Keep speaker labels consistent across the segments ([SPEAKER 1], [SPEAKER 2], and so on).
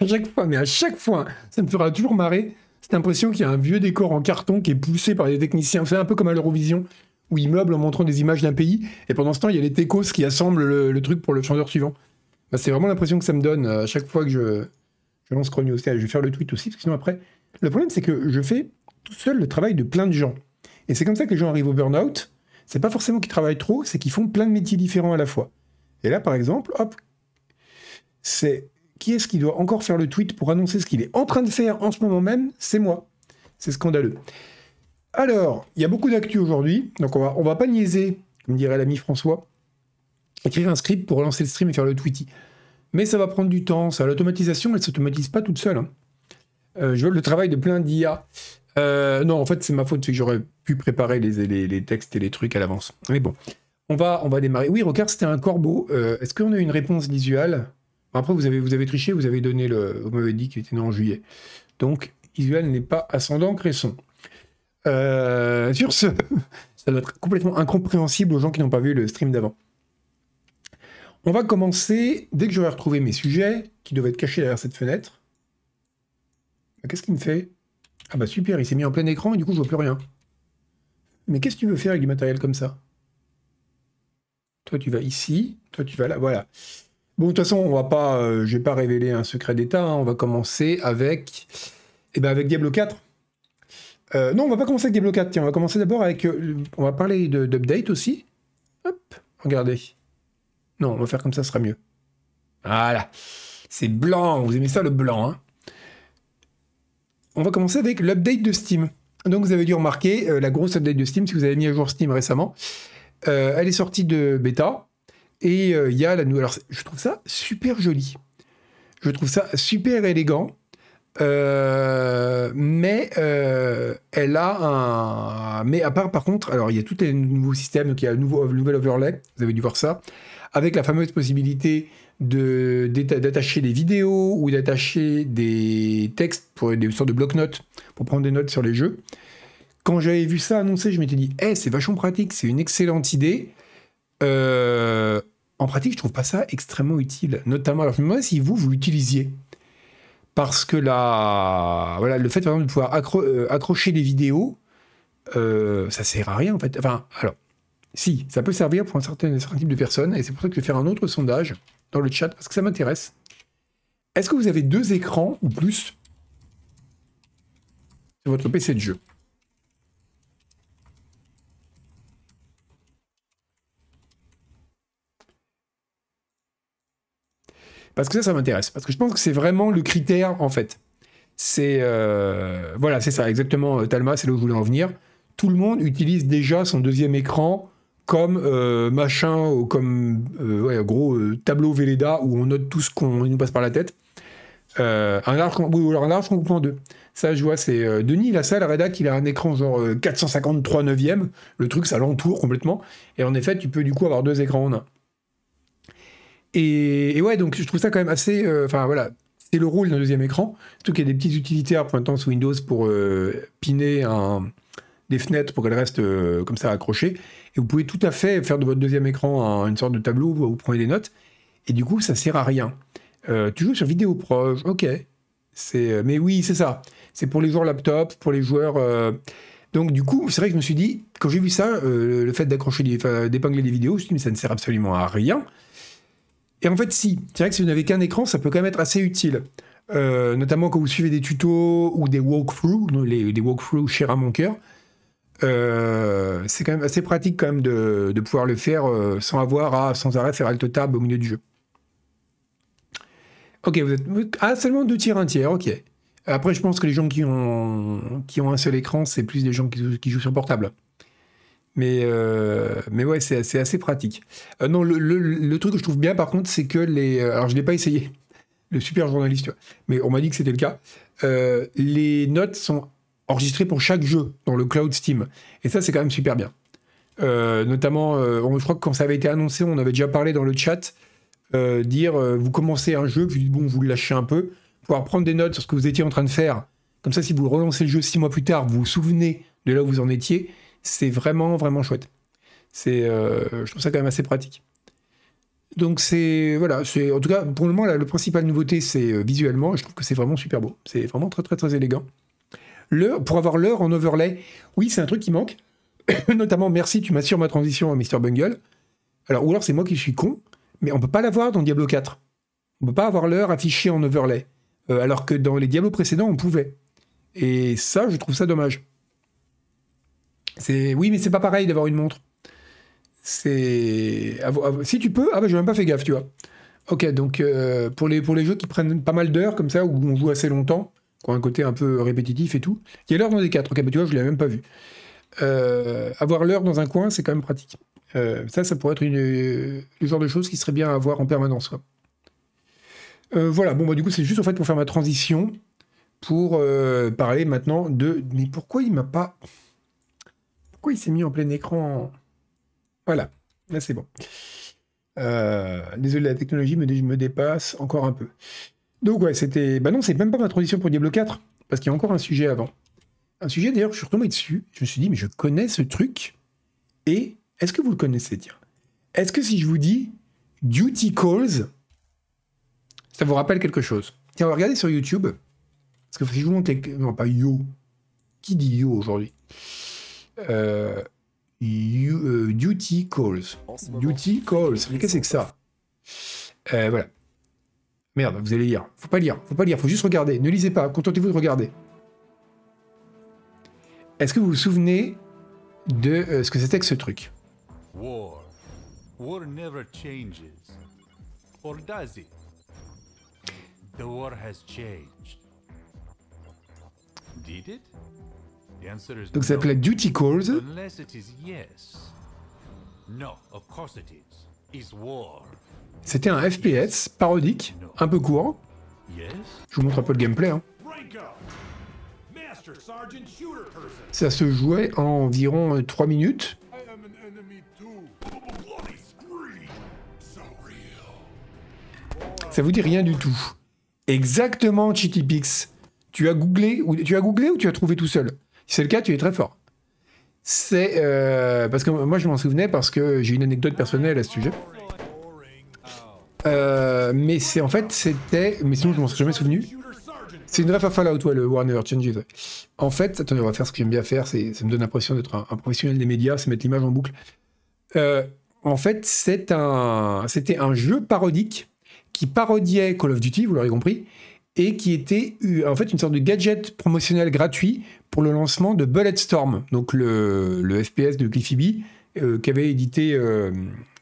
[SPEAKER 1] à chaque fois, mais à chaque fois, ça me fera toujours marrer. Cette impression qu'il y a un vieux décor en carton qui est poussé par des techniciens. C'est un peu comme à l'Eurovision, où ils meublent en montrant des images d'un pays, et pendant ce temps, il y a les techos qui assemblent le, truc pour le chanteur suivant. Bah, c'est vraiment l'impression que ça me donne à chaque fois que je, je lance Chrono. Je vais faire le tweet aussi, parce que sinon après. Le problème, c'est que je fais tout seul le travail de plein de gens. Et c'est comme ça que les gens arrivent au burn-out. C'est pas forcément qu'ils travaillent trop, c'est qu'ils font plein de métiers différents à la fois. Et là, par exemple, hop, c'est qui est-ce qui doit encore faire le tweet pour annoncer ce qu'il est en train de faire en ce moment même? C'est moi. C'est scandaleux. Alors, il y a beaucoup d'actu aujourd'hui, donc on va, va pas niaiser, comme dirait l'ami François, écrire un script pour relancer le stream et faire le tweety. Mais ça va prendre du temps, ça. L'automatisation, elle ne s'automatise pas toute seule. Hein. Euh, je veux le travail de plein d'IA. Euh, non, en fait, c'est ma faute, c'est que j'aurais pu préparer les, textes et les trucs à l'avance. Mais bon, on va, on va démarrer. Oui, regarde, c'était un corbeau. Euh, est-ce qu'on a une réponse visuelle? Après, vous avez, triché, vous avez donné le. Vous m'avez dit qu'il était né en juillet. Donc, visuel n'est pas ascendant Cresson. sur ce, ça doit être complètement incompréhensible aux gens qui n'ont pas vu le stream d'avant. On va commencer, dès que j'aurai retrouvé mes sujets, qui doivent être cachés derrière cette fenêtre. Bah, qu'est-ce qu'il me fait? Ah bah super, il s'est mis en plein écran et du coup je vois plus rien. Mais qu'est-ce que tu veux faire avec du matériel comme ça? Toi tu vas ici, toi tu vas là, voilà. Bon, de toute façon, on va pas, euh, pas révéler un secret d'État, hein. on va commencer avec, eh ben avec Diablo 4. Euh, non, on va pas commencer avec Diablo 4, tiens, on va commencer d'abord avec, euh, on va parler d'update aussi. Hop, regardez. Non, on va faire comme ça, ce sera mieux. Voilà. C'est blanc, vous aimez ça le blanc, hein On va commencer avec l'update de Steam. Donc vous avez dû remarquer la grosse update de Steam, si vous avez mis à jour Steam récemment. Elle est sortie de bêta. Et euh, il y a la nouvelle... Alors je trouve ça super joli. Je trouve ça super élégant. mais elle a un. Mais à part, par contre, alors il y a tout un nouveau système, qui a un nouveau, nouvel overlay, vous avez dû voir ça avec la fameuse possibilité d'attacher des vidéos ou d'attacher des textes pour des sortes de bloc-notes pour prendre des notes sur les jeux. Quand j'avais vu ça annoncé, je m'étais dit, eh, c'est vachement pratique, c'est une excellente idée. Euh, en pratique, je trouve pas ça extrêmement utile. Notamment, alors je me demandais si vous, vous l'utilisiez. Parce que là, voilà, le fait par exemple de pouvoir euh, accrocher des vidéos, euh, ça sert à rien en fait. Enfin, alors, si, ça peut servir pour un certain, type de personnes, et c'est pour ça que je vais faire un autre sondage dans le chat, parce que ça m'intéresse. Est-ce que vous avez deux écrans ou plus sur votre PC de jeu? Parce que ça, ça m'intéresse. Parce que je pense que c'est vraiment le critère, en fait. C'est. Euh, voilà, c'est ça, exactement, euh, Talma, c'est là où je voulais en venir. Tout le monde utilise déjà son deuxième écran comme euh, machin, ou comme euh, gros euh, tableau Véleda où on note tout ce qu'on nous passe par la tête. un large, ou alors un large en deux. Ça, je vois, c'est Denis, la salle rédac, il a un écran genre 453 neuvième. Le truc, ça l'entoure complètement. Et en effet, tu peux du coup avoir deux écrans en un. Et, ouais, donc je trouve ça quand même assez. Enfin voilà, c'est le rôle d'un deuxième écran. Surtout qu'il y a des petites utilitaires pour l'instant sous Windows pour piner un, des fenêtres pour qu'elles restent comme ça accrochées. Et vous pouvez tout à fait faire de votre deuxième écran une sorte de tableau où vous prenez des notes. Et du coup, ça sert à rien. Euh, tu joues sur vidéo proche, ok. Euh, mais oui, c'est ça. C'est pour les joueurs laptop, pour les joueurs. Euh, donc du coup, c'est vrai que je me suis dit, quand j'ai vu ça, le fait d'accrocher, d'épingler des vidéos, je me suis dit, mais ça ne sert absolument à rien. Et en fait, si. C'est vrai que si vous n'avez qu'un écran, ça peut quand même être assez utile. notamment quand vous suivez des tutos ou des walkthroughs, les, des walkthroughs chers à mon cœur. Euh, c'est quand même assez pratique quand même de, pouvoir le faire euh, sans avoir à sans arrêt faire alt tab au milieu du jeu. Ok, vous êtes ah seulement deux tiers un tiers, ok. Après, je pense que les gens qui ont qui ont un seul écran, c'est plus des gens qui, jouent sur portable. Mais euh, mais ouais, c'est assez, pratique. non, le, truc que je trouve bien par contre, c'est que les alors je l'ai pas essayé, le super journaliste, mais on m'a dit que c'était le cas. les notes sont enregistré pour chaque jeu dans le cloud Steam. Et ça, c'est quand même super bien. Euh, notamment, euh, je crois que quand ça avait été annoncé, on avait déjà parlé dans le chat, euh, dire vous commencez un jeu, puis bon, vous le lâchez un peu, pouvoir prendre des notes sur ce que vous étiez en train de faire. Comme ça, si vous relancez le jeu six mois plus tard, vous vous souvenez de là où vous en étiez. C'est vraiment, vraiment chouette. C'est, je trouve ça quand même assez pratique. Donc c'est voilà, c'est en tout cas pour le moment la, principale nouveauté c'est euh, visuellement, je trouve que c'est vraiment super beau, c'est vraiment très très très élégant. Pour avoir l'heure en overlay, oui c'est un truc qui manque. Notamment merci tu m'assures ma transition Mr Bungle. Alors ou alors c'est moi qui suis con, mais on peut pas l'avoir dans Diablo 4. On peut pas avoir l'heure affichée en overlay, euh, alors que dans les Diablo précédents on pouvait. Et ça je trouve ça dommage. Oui mais c'est pas pareil d'avoir une montre. C'est. Si tu peux. Ah bah j'ai même pas fait gaffe, tu vois. Ok, donc euh, pour, les, jeux qui prennent pas mal d'heures comme ça, où on joue assez longtemps, qui ont un côté un peu répétitif et tout, il y a l'heure dans des 4. Ok, bah tu vois, je l'ai même pas vu. Euh, avoir l'heure dans un coin, c'est quand même pratique. Euh, ça, ça pourrait être une, le genre de choses qui serait bien à avoir en permanence. voilà, bon, bah du coup, c'est juste en fait pour faire ma transition pour parler maintenant de. Mais pourquoi il m'a pas. Il s'est mis en plein écran voilà, là c'est bon. Euh, désolé, la technologie me, me, dépasse encore un peu. Donc ouais, c'était... Bah non, c'est même pas ma transition pour Diablo 4, parce qu'il y a encore un sujet avant. Un sujet d'ailleurs, je suis retombé dessus, je me suis dit, mais je connais ce truc, et est-ce que vous le connaissez, tiens? Est-ce que si je vous dis Duty Calls, ça vous rappelle quelque chose? Tiens, on va regarder sur YouTube, parce que si je vous montre... Non, pas Yo. Qui dit Yo aujourd'hui? Euh, euh, duty Calls. Duty Calls. Mais qu'est-ce que c'est que ça euh, Voilà. Merde, vous allez lire. Faut pas lire, faut pas lire, faut juste regarder. Ne lisez pas, contentez-vous de regarder. Est-ce que vous vous souvenez de euh, ce que c'était que ce truc? War. War never changes. Or does it? The war has changed. Did it? Donc ça s'appelait Duty Calls. C'était un FPS parodique, un peu court. Je vous montre un peu le gameplay. Hein. Ça se jouait en environ 3 minutes. Ça vous dit rien du tout. Exactement, Chittypix. Tu as googlé ou tu as googlé ou tu as trouvé tout seul? Si c'est le cas, tu es très fort. C'est euh, parce que moi je m'en souvenais parce que j'ai une anecdote personnelle à ce sujet. Euh, mais c'est en fait c'était, mais sinon je m'en suis jamais souvenu. C'est une ref à Fallout, ouais, le Warner Changes. En fait, attendez, on va faire ce que j'aime bien faire, ça me donne l'impression d'être un, professionnel des médias, c'est mettre l'image en boucle. Euh, en fait, c'était un jeu parodique qui parodiait Call of Duty, vous l'aurez compris, et qui était en fait une sorte de gadget promotionnel gratuit pour le lancement de Bulletstorm, donc le, FPS de Cliffy B euh, édité, euh,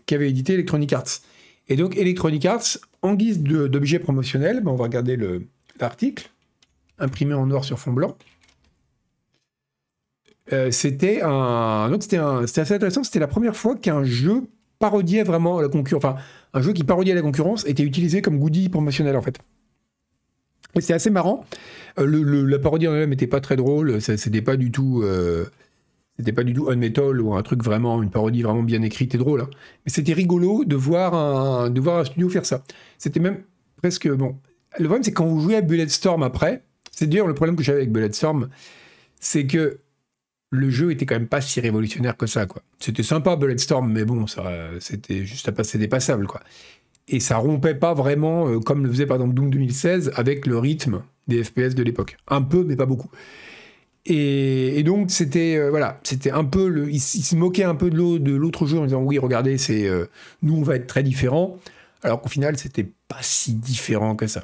[SPEAKER 1] qu'avait édité Electronic Arts. Et donc Electronic Arts, en guise d'objet promotionnel, ben on va regarder l'article, imprimé en noir sur fond blanc. Euh, c'était un, donc c'était assez intéressant. C'était la première fois qu'un jeu parodiait vraiment la concurrence, enfin un jeu qui parodiait la concurrence était utilisé comme goodie promotionnel en fait. C'est assez marrant. Euh, le, la parodie en elle-même n'était pas très drôle. C'était pas du tout. Euh, c'était pas du tout Unmetal ou un truc vraiment, une parodie vraiment bien écrite et drôle. Hein. Mais c'était rigolo de voir, un, un studio faire ça. C'était même presque. Bon. Le problème, c'est quand vous jouez à Bulletstorm après, c'est d'ailleurs le problème que j'avais avec Bulletstorm, c'est que le jeu était quand même pas si révolutionnaire que ça, quoi. C'était sympa Bulletstorm, mais bon, c'était juste à passer dépassable, quoi et ça rompait pas vraiment, euh, comme le faisait par exemple Doom 2016, avec le rythme des FPS de l'époque. Un peu, mais pas beaucoup. Et, donc c'était euh, voilà, c'était un peu le, il, se moquait un peu de l'autre jeu en disant oui regardez c'est euh, nous on va être très différents, alors qu'au final c'était pas si différent que ça.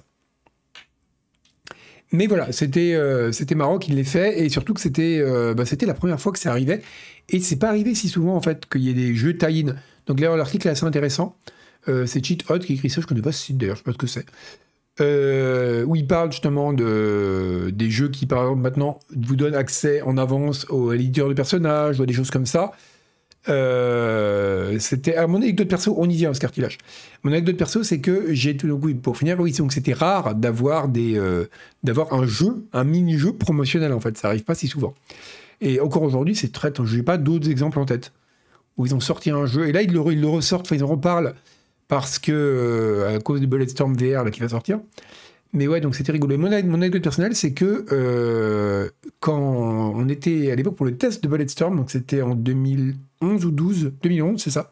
[SPEAKER 1] Mais voilà, c'était c'était marrant qu'il l'ait fait et surtout que c'était bah, c'était la première fois que ça arrivait et c'est pas arrivé si souvent en fait qu'il y ait des jeux tie-in. Donc l'article est assez intéressant. Euh, c'est Cheat Hot qui écrit ça, je connais pas ce site d'ailleurs, je sais pas ce que c'est. Euh, où il parle justement de, des jeux qui, par exemple, maintenant vous donnent accès en avance aux éditeurs de personnages ou des choses comme ça. Euh, c'était à mon anecdote perso, on y vient ce cartilage. Mon anecdote perso, c'est que j'ai tout oui, pour finir, oui, donc c'était rare d'avoir des, d'avoir un jeu, un mini-jeu promotionnel en fait. Ça arrive pas si souvent. Et encore aujourd'hui, c'est très. Je n'ai pas d'autres exemples en tête où ils ont sorti un jeu et là ils le, ils le ressortent, enfin, ils en reparlent parce que euh, à cause de Bulletstorm VR qui va sortir. Mais ouais, donc c'était rigolo. Mon, mon anecdote personnelle, c'est que euh, quand on était à l'époque pour le test de Bulletstorm, donc c'était en 2011 ou 12, 2011, c'est ça.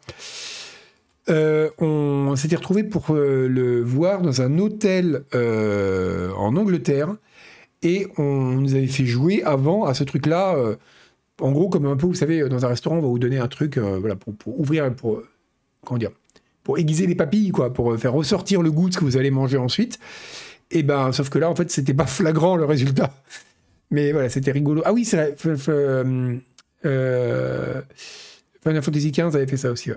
[SPEAKER 1] Euh, on s'était retrouvé pour le voir dans un hôtel en Angleterre et on nous avait fait jouer avant à ce truc-là. en gros, comme un peu, vous savez, dans un restaurant, on va vous donner un truc, voilà, pour, pour, ouvrir, pour comment dire, pour aiguiser les papilles, quoi, pour faire ressortir le goût de ce que vous allez manger ensuite. Et ben, sauf que là, en fait, c'était pas flagrant le résultat. Mais voilà, c'était rigolo. Ah oui, c'est euh, Final Fantasy XV avait fait ça aussi.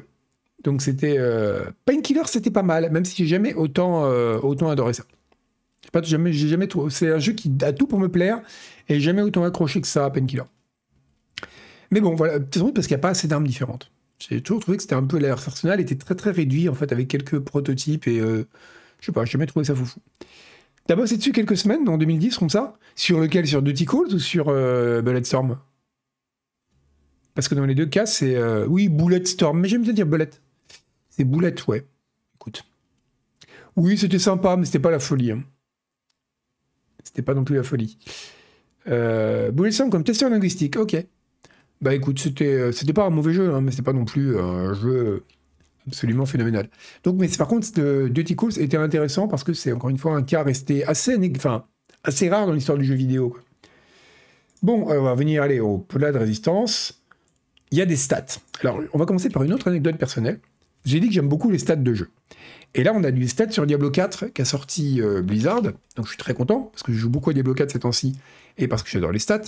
[SPEAKER 1] Donc c'était euh, Painkiller, c'était pas mal, même si j'ai jamais autant euh, autant adoré ça. Pas j'ai jamais C'est un jeu qui a tout pour me plaire et jamais autant accroché que ça à Painkiller. Mais bon, voilà, c'est parce qu'il n'y a pas assez d'armes différentes. J'ai toujours trouvé que c'était un peu l'arsenal était très très réduit en fait avec quelques prototypes et euh, je sais pas, j'ai jamais trouvé ça foufou. T'as bossé dessus quelques semaines en 2010 comme ça Sur lequel Sur Duty Calls ou sur euh, Bulletstorm? Parce que dans les deux cas, c'est euh, oui Bulletstorm, mais j'aime bien dire Bullet. C'est Bullet, ouais. Écoute. Oui, c'était sympa, mais c'était pas la folie. Hein. C'était pas non plus la folie. Euh, Bulletstorm comme testeur linguistique, ok. Bah écoute, c'était euh, c'était pas un mauvais jeu, hein, mais c'était pas non plus un jeu absolument phénoménal. Donc, mais par contre, Duty Calls était intéressant parce que c'est encore une fois un cas resté assez rare dans l'histoire du jeu vidéo. Bon, on va venir aller au plat de résistance. Il y a des stats. Alors, on va commencer par une autre anecdote personnelle. J'ai dit que j'aime beaucoup les stats de jeu. Et là, on a des stats sur Diablo 4 qui a sorti euh, Blizzard. Donc, je suis très content parce que je joue beaucoup à Diablo 4 ces temps-ci et parce que j'adore les stats.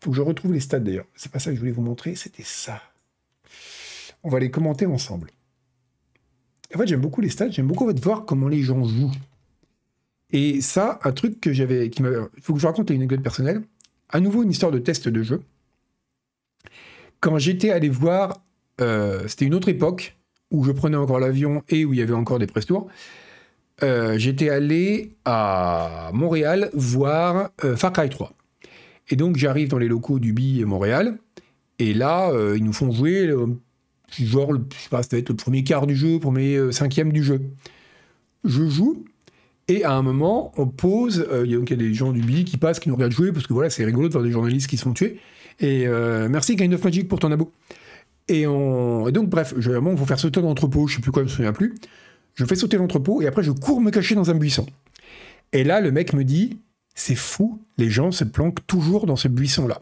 [SPEAKER 1] Faut que je retrouve les stats d'ailleurs. C'est pas ça que je voulais vous montrer, c'était ça. On va les commenter ensemble. En fait, j'aime beaucoup les stats, j'aime beaucoup voir comment les gens jouent. Et ça, un truc que j'avais, Il faut que je vous raconte une anecdote personnelle. À nouveau, une histoire de test de jeu. Quand j'étais allé voir, euh, c'était une autre époque où je prenais encore l'avion et où il y avait encore des press tours. Euh, j'étais allé à Montréal voir euh, Far Cry 3. Et donc j'arrive dans les locaux du BI Montréal, et là, ils nous font jouer genre, je sais pas, ça va être le premier quart du jeu, premier euh, cinquième du jeu. Je joue, et à un moment, on pose, euh, il y, a des gens du billet qui passent, qui nous regardent jouer, parce que voilà, c'est rigolo de voir des journalistes qui se font tuer. Et euh, merci Kind of Magic pour ton abo. Et, on, donc, bref, je, faut faire sauter l'entrepôt, je sais plus quoi, je me souviens plus. Je fais sauter l'entrepôt, et après, je cours me cacher dans un buisson. Et là, le mec me dit, c'est fou, les gens se planquent toujours dans ce buisson-là.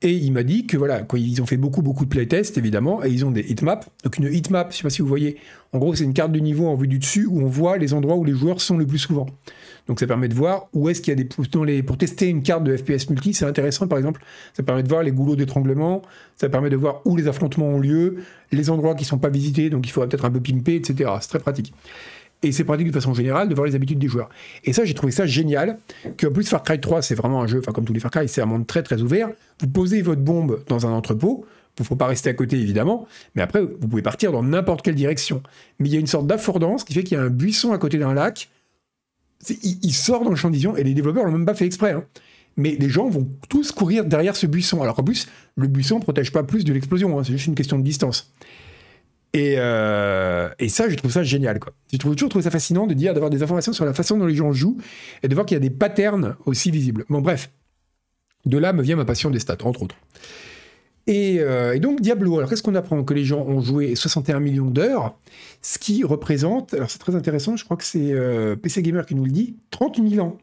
[SPEAKER 1] Et il m'a dit que voilà, ils ont fait beaucoup, beaucoup de playtests, évidemment, et ils ont des heatmaps. Donc une heatmap, je sais pas si vous voyez, en gros, c'est une carte de niveau en vue du dessus où on voit les endroits où les joueurs sont le plus souvent. Donc ça permet de voir où est-ce qu'il y a des... Dans pour tester une carte de FPS multi, c'est intéressant, par exemple, ça permet de voir les goulots d'étranglement, ça permet de voir où les affrontements ont lieu, les endroits qui sont pas visités, donc il faudra peut-être un peu pimper, etc. C'est très pratique. Et c'est pratique de façon générale de voir les habitudes des joueurs. Et ça, j'ai trouvé ça génial. Qu'en plus, Far Cry 3, c'est vraiment un jeu, enfin, comme tous les Far Cry, c'est un monde très très ouvert. Vous posez votre bombe dans un entrepôt. Il ne faut pas rester à côté, évidemment. Mais après, vous pouvez partir dans n'importe quelle direction. Mais il y a une sorte d'affordance qui fait qu'il y a un buisson à côté d'un lac. Il, sort dans le champ de vision et les développeurs l'ont même pas fait exprès. Hein. Mais les gens vont tous courir derrière ce buisson. Alors qu'en plus, le buisson ne protège pas plus de l'explosion. Hein. C'est juste une question de distance. Euh, et, ça, je trouve ça génial. Quoi. J'ai toujours trouvé ça fascinant de dire, d'avoir des informations sur la façon dont les gens jouent et de voir qu'il y a des patterns aussi visibles. Bon, bref. De là me vient ma passion des stats, entre autres. Et, euh, donc, Diablo, alors qu'est-ce qu'on apprend Que les gens ont joué 61 millions d'heures, ce qui représente, alors c'est très intéressant, je crois que c'est euh, PC Gamer qui nous le dit, 30 000 ans.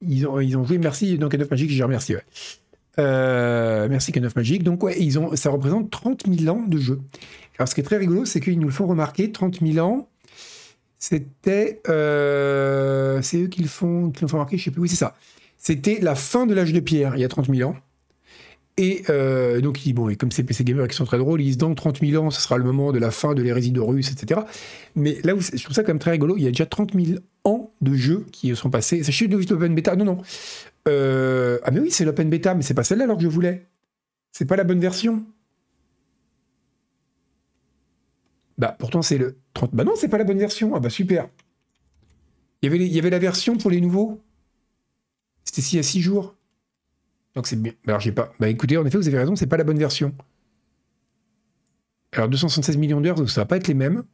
[SPEAKER 1] Ils ont, ils ont joué, merci, Can of Magic, j'ai remercié. merci Can of Magic. Donc, ouais, ils ont, ça représente 30 000 ans de jeu. Alors, ce qui est très rigolo, c'est qu'ils nous le font remarquer, 30 000 ans, c'était... Euh, c'est eux qui le font, qui le font remarquer, je sais plus, oui, c'est ça. C'était la fin de l'âge de pierre, il y a 30 000 ans. Et euh, donc, bon, et comme c'est PC Gamer qui sont très drôles, ils disent dans 30 000 ans, ce sera le moment de la fin de l'hérésie de Russe, etc. Mais là où je trouve ça quand même très rigolo, il y a déjà 30 000 ans de jeux qui sont passés. C'est chez l'open bêta Non, non. Euh, ah, mais oui, c'est l'open bêta, mais c'est pas celle-là alors que je voulais. C'est pas la bonne version. Bah, pourtant, c'est le 30. Bah non, c'est pas la bonne version. Ah bah super. Il y avait, il y la version pour les nouveaux. C'était si à 6 jours. Donc c'est bien. J'ai pas. Bah écoutez, en effet, vous avez raison, c'est pas la bonne version. Alors 276 millions d'heures, donc ça va pas être les mêmes.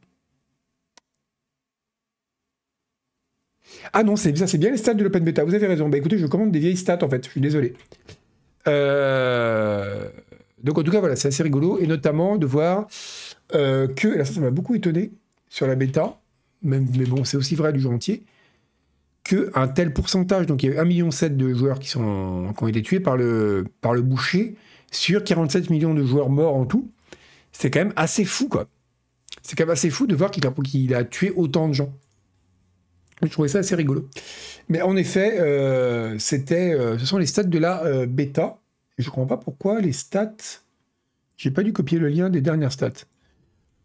[SPEAKER 1] Ah non, c'est ça, c'est bien les stats de l'open beta. Vous avez raison. Bah écoutez, je commande des vieilles stats en fait. Je suis désolé. Euh, donc en tout cas, voilà, c'est assez rigolo et notamment de voir euh, que, ça, m'a beaucoup étonné sur la bêta, mais bon, c'est aussi vrai du jeu entier, que un tel pourcentage, donc il y a eu 1,7 million de joueurs qui, sont, qui ont été tués par le, boucher sur 47 millions de joueurs morts en tout. C'est quand même assez fou, quoi. C'est quand même assez fou de voir qu'il a, tué autant de gens. Je trouvais ça assez rigolo. Mais en effet, euh, c'était, euh, ce sont les stats de la bêta. Je ne comprends pas pourquoi les stats. J'ai pas dû copier le lien des dernières stats.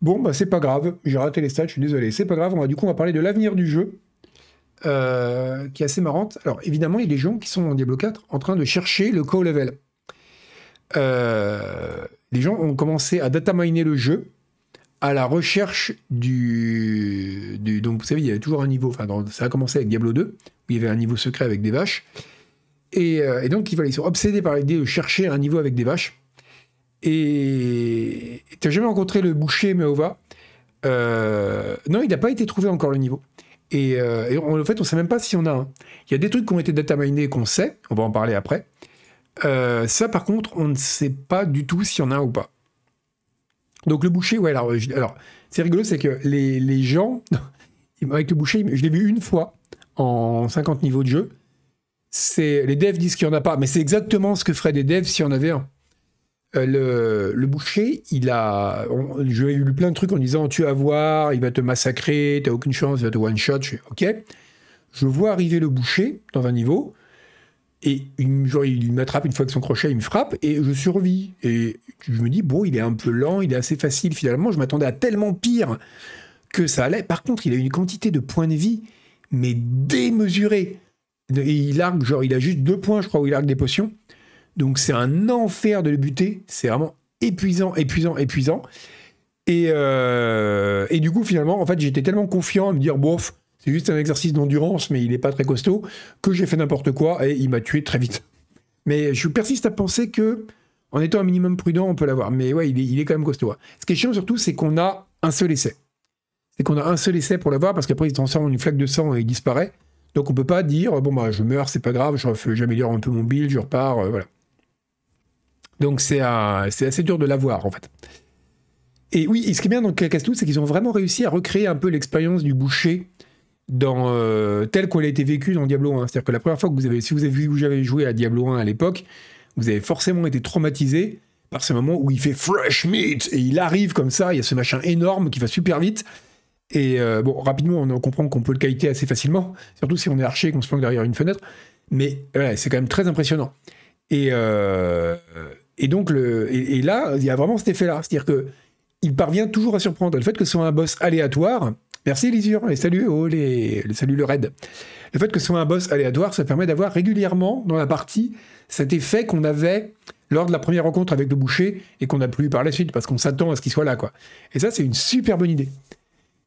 [SPEAKER 1] Bon, bah c'est pas grave. J'ai raté les stats, je suis désolé. C'est pas grave. Du coup, on va parler de l'avenir du jeu. qui est assez marrante. Alors, évidemment, il y a des gens qui sont en Diablo 4 en train de chercher le co-level. les gens ont commencé à data miner le jeu à la recherche du, Donc, vous savez, il y avait toujours un niveau. Enfin, ça a commencé avec Diablo 2, où il y avait un niveau secret avec des vaches. Et, euh, donc, ils, sont obsédés par l'idée de chercher un niveau avec des vaches. Et tu n'as jamais rencontré le boucher Meova euh, Non, il n'a pas été trouvé encore le niveau. Et, euh, en fait, on sait même pas si on a un. Il y a des trucs qui ont été dataminés qu'on sait, on va en parler après. ça, par contre, on ne sait pas du tout s'il y en a un ou pas. Donc le boucher, ouais, alors, alors c'est rigolo, c'est que les, les, gens, avec le boucher, je l'ai vu une fois en 50 niveaux de jeu. C'est les devs disent qu'il n'y en a pas, mais c'est exactement ce que feraient des devs s'il y en avait un. Euh, le, boucher, il a. J'ai eu plein de trucs en disant tu vas voir, il va te massacrer, t'as aucune chance, il va te one shot. Je ok. Je vois arriver le boucher dans un niveau. Et il, m'attrape une fois que son crochet, il me frappe et je survis. Et je me dis, bon, il est un peu lent, il est assez facile finalement. Je m'attendais à tellement pire que ça allait. Par contre, il a une quantité de points de vie, mais démesurée. Il argue, genre, il a juste deux points, je crois, où il argue des potions. Donc c'est un enfer de le buter. C'est vraiment épuisant, épuisant, épuisant. Et, euh, et du coup, finalement, en fait, j'étais tellement confiant à me dire, bof, c'est juste un exercice d'endurance, mais il n'est pas très costaud, que j'ai fait n'importe quoi et il m'a tué très vite. Mais je persiste à penser que, en étant un minimum prudent, on peut l'avoir. Mais ouais, il est, quand même costaud. Ce qui est chiant surtout, c'est qu'on a un seul essai. C'est qu'on a un seul essai pour l'avoir parce qu'après il se transforme en une flaque de sang et il disparaît. Donc on peut pas dire bon bah je meurs, c'est pas grave, j'améliore un peu mon build, je repars, euh, voilà. Donc c'est assez dur de l'avoir en fait. Et oui, ce qui est bien dans Castou, c'est qu'ils ont vraiment réussi à recréer un peu l'expérience du boucher dans euh, tel qu'elle a été vécue dans Diablo 1. C'est-à-dire que la première fois que vous avez, si vous avez vu où j'avais joué à Diablo 1 à l'époque, vous avez forcément été traumatisé par ce moment où il fait fresh meat et il arrive comme ça, il y a ce machin énorme qui va super vite. Et euh, bon, rapidement, on comprend qu'on peut le qualité assez facilement, surtout si on est archer et qu'on se planque derrière une fenêtre. Mais ouais, c'est quand même très impressionnant. Et, euh, et donc, le, et, là, il y a vraiment cet effet-là. C'est-à-dire que il parvient toujours à surprendre. Le fait que ce soit un boss aléatoire, Merci Lisure, et salut, oh, les, salut le raid. Le fait que ce soit un boss aléatoire, ça permet d'avoir régulièrement dans la partie cet effet qu'on avait lors de la première rencontre avec le boucher et qu'on n'a plus par la suite parce qu'on s'attend à ce qu'il soit là, quoi. Et ça, c'est une super bonne idée.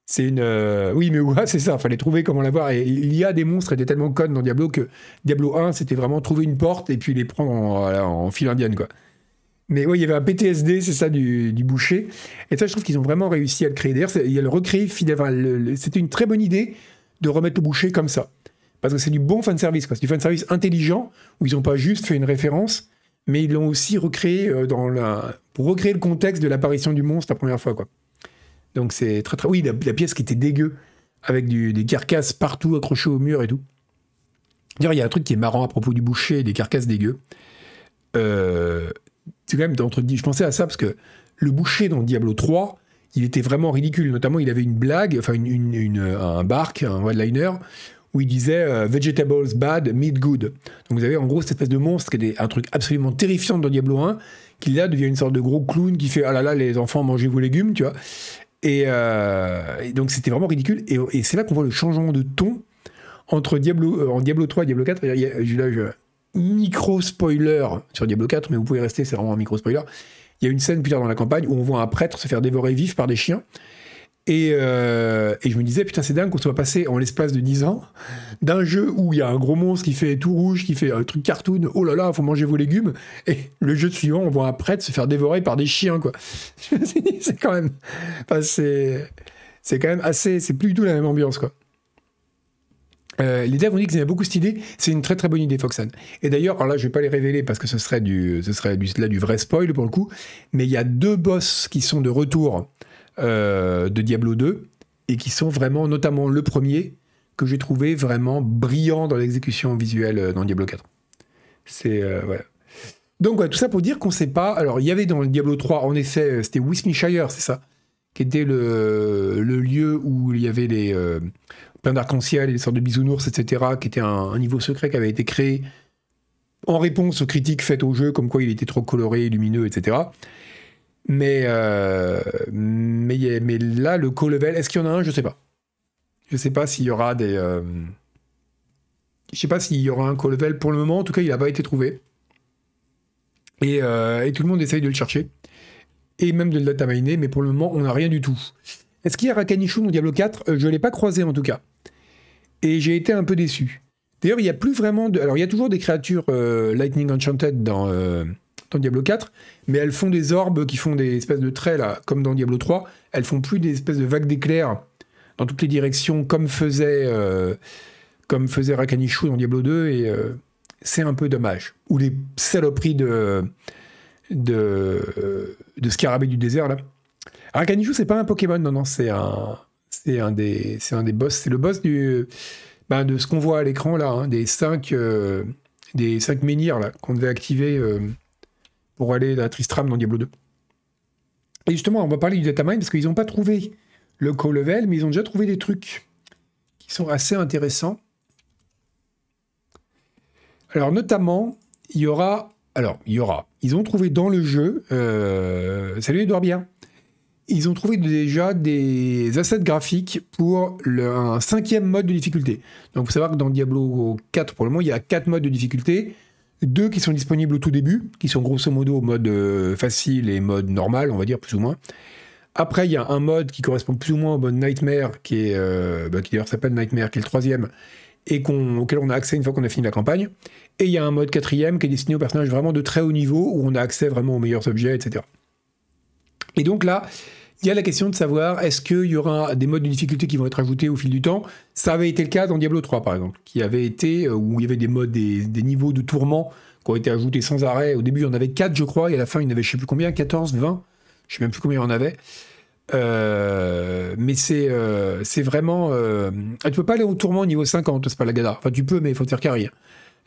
[SPEAKER 1] C'est une. Euh, oui, mais ouais, c'est ça, fallait trouver comment l'avoir. Et il y a des monstres étaient tellement connes dans Diablo que Diablo 1, c'était vraiment trouver une porte et puis les prendre en, en file indienne, quoi. Mais oui, il y avait un PTSD, c'est ça, du, boucher. Et ça, je trouve qu'ils ont vraiment réussi à le créer. D'ailleurs, il y a le recréer C'était une très bonne idée de remettre le boucher comme ça. Parce que c'est du bon fan service. C'est du fan service intelligent, où ils n'ont pas juste fait une référence, mais ils l'ont aussi recréé euh, dans la... pour recréer le contexte de l'apparition du monstre la première fois. Quoi. Donc c'est très très. Oui, la, pièce qui était dégueu, avec des carcasses partout accrochées au mur et tout. D'ailleurs, il y a un truc qui est marrant à propos du boucher et des carcasses dégueu. Euh, c'est quand même entre je pensais à ça parce que le boucher dans Diablo 3, il était vraiment ridicule. Notamment, il avait une blague, enfin une, un bark, un one-liner, où il disait euh, Vegetables bad, meat good. Donc vous avez en gros cette espèce de monstre qui est un truc absolument terrifiant dans Diablo 1, qui là devient une sorte de gros clown qui fait ah là là les enfants mangez vos légumes, tu vois. Et, euh, donc c'était vraiment ridicule. Et, c'est là qu'on voit le changement de ton entre Diablo, euh, en Diablo 3 et Diablo 4. Il y a, là, je, micro-spoiler sur Diablo 4, mais vous pouvez rester, c'est vraiment un micro-spoiler. Il y a une scène plus tard dans la campagne où on voit un prêtre se faire dévorer vif par des chiens. Et, euh, et je me disais, putain, c'est dingue qu'on soit passé en l'espace de 10 ans d'un jeu où il y a un gros monstre qui fait tout rouge, qui fait un truc cartoon, oh là là, faut manger vos légumes, et le jeu suivant, on voit un prêtre se faire dévorer par des chiens, quoi. c'est quand même. Enfin, c'est. C'est quand même assez. C'est plus du tout la même ambiance, quoi. Euh, les devs ont dit qu'ils aimaient beaucoup cette idée. C'est une très très bonne idée, Foxan. Et d'ailleurs, alors là, je vais pas les révéler parce que ce serait du, serait là du vrai spoil pour le coup. Mais il y a deux boss qui sont de retour de Diablo 2 et qui sont vraiment, notamment le premier, que j'ai trouvé vraiment brillant dans l'exécution visuelle dans Diablo 4. C'est ouais. Donc tout ça pour dire qu'on sait pas. Alors il y avait dans Diablo 3, en effet, c'était Westminster, c'est ça, qui était le, lieu où il y avait les plein d'arc-en-ciel et des sortes de bisounours, etc., qui était un, niveau secret qui avait été créé en réponse aux critiques faites au jeu, comme quoi il était trop coloré, lumineux, etc. Mais, euh, mais, mais là, le co-level, est-ce qu'il y en a un? Je sais pas. Je sais pas s'il y aura des. Euh, je sais pas s'il y aura un co-level. Pour le moment, en tout cas, il n'a pas été trouvé. Et, euh, et, tout le monde essaye de le chercher. Et même de le dataminer, mais pour le moment, on n'a rien du tout. Est-ce qu'il y a Rakanichu dans Diablo 4 Je ne l'ai pas croisé en tout cas. Et j'ai été un peu déçu. D'ailleurs, il n'y a plus vraiment de. Alors, il y a toujours des créatures euh, Lightning Enchanted dans, euh, dans Diablo 4, mais elles font des orbes qui font des espèces de traits, là, comme dans Diablo 3. Elles font plus des espèces de vagues d'éclairs dans toutes les directions, comme faisait, euh, faisait Rakanichu dans Diablo 2, et c'est un peu dommage. Ou les saloperies de, de, de scarabée du désert, là. Rakanichu, c'est pas un Pokémon, non, non, c'est un c'est un des, c'est un des boss, c'est le boss du, ben, de ce qu'on voit à l'écran là, hein, des cinq, euh, des cinq menhirs qu'on devait activer euh, pour aller à Tristram dans Diablo 2. Et justement, on va parler du datamine parce qu'ils n'ont pas trouvé le co-level, mais ils ont déjà trouvé des trucs qui sont assez intéressants. Alors notamment, il y aura, alors il y aura, ils ont trouvé dans le jeu, euh, salut Edouard bien ils ont trouvé déjà des assets graphiques pour un cinquième mode de difficulté. Donc, il faut savoir que dans Diablo 4, pour le moment, il y a quatre modes de difficulté. Deux qui sont disponibles au tout début, qui sont grosso modo mode euh, facile et mode normal, on va dire, plus ou moins. Après, il y a un mode qui correspond plus ou moins au mode Nightmare, qui, est, euh, bah, d'ailleurs s'appelle Nightmare, qui est le troisième, et auquel on a accès une fois qu'on a fini la campagne. Et il y a un mode quatrième qui est destiné aux personnages vraiment de très haut niveau, où on a accès vraiment aux meilleurs objets, etc. Et donc là, il y a la question de savoir est-ce qu'il y aura des modes de difficulté qui vont être ajoutés au fil du temps? Ça avait été le cas dans Diablo 3 par exemple, qui avait été euh, où il y avait des modes, des, niveaux de tourment qui ont été ajoutés sans arrêt. Au début, il y en avait 4, je crois, et à la fin, il y en avait je sais plus combien, 14, 20, je sais même plus combien il y en avait. Euh, mais c'est euh, c'est vraiment. tu peux pas aller au tourment au niveau 50, c'est pas la gada. Enfin, tu peux, mais il faut te faire carrière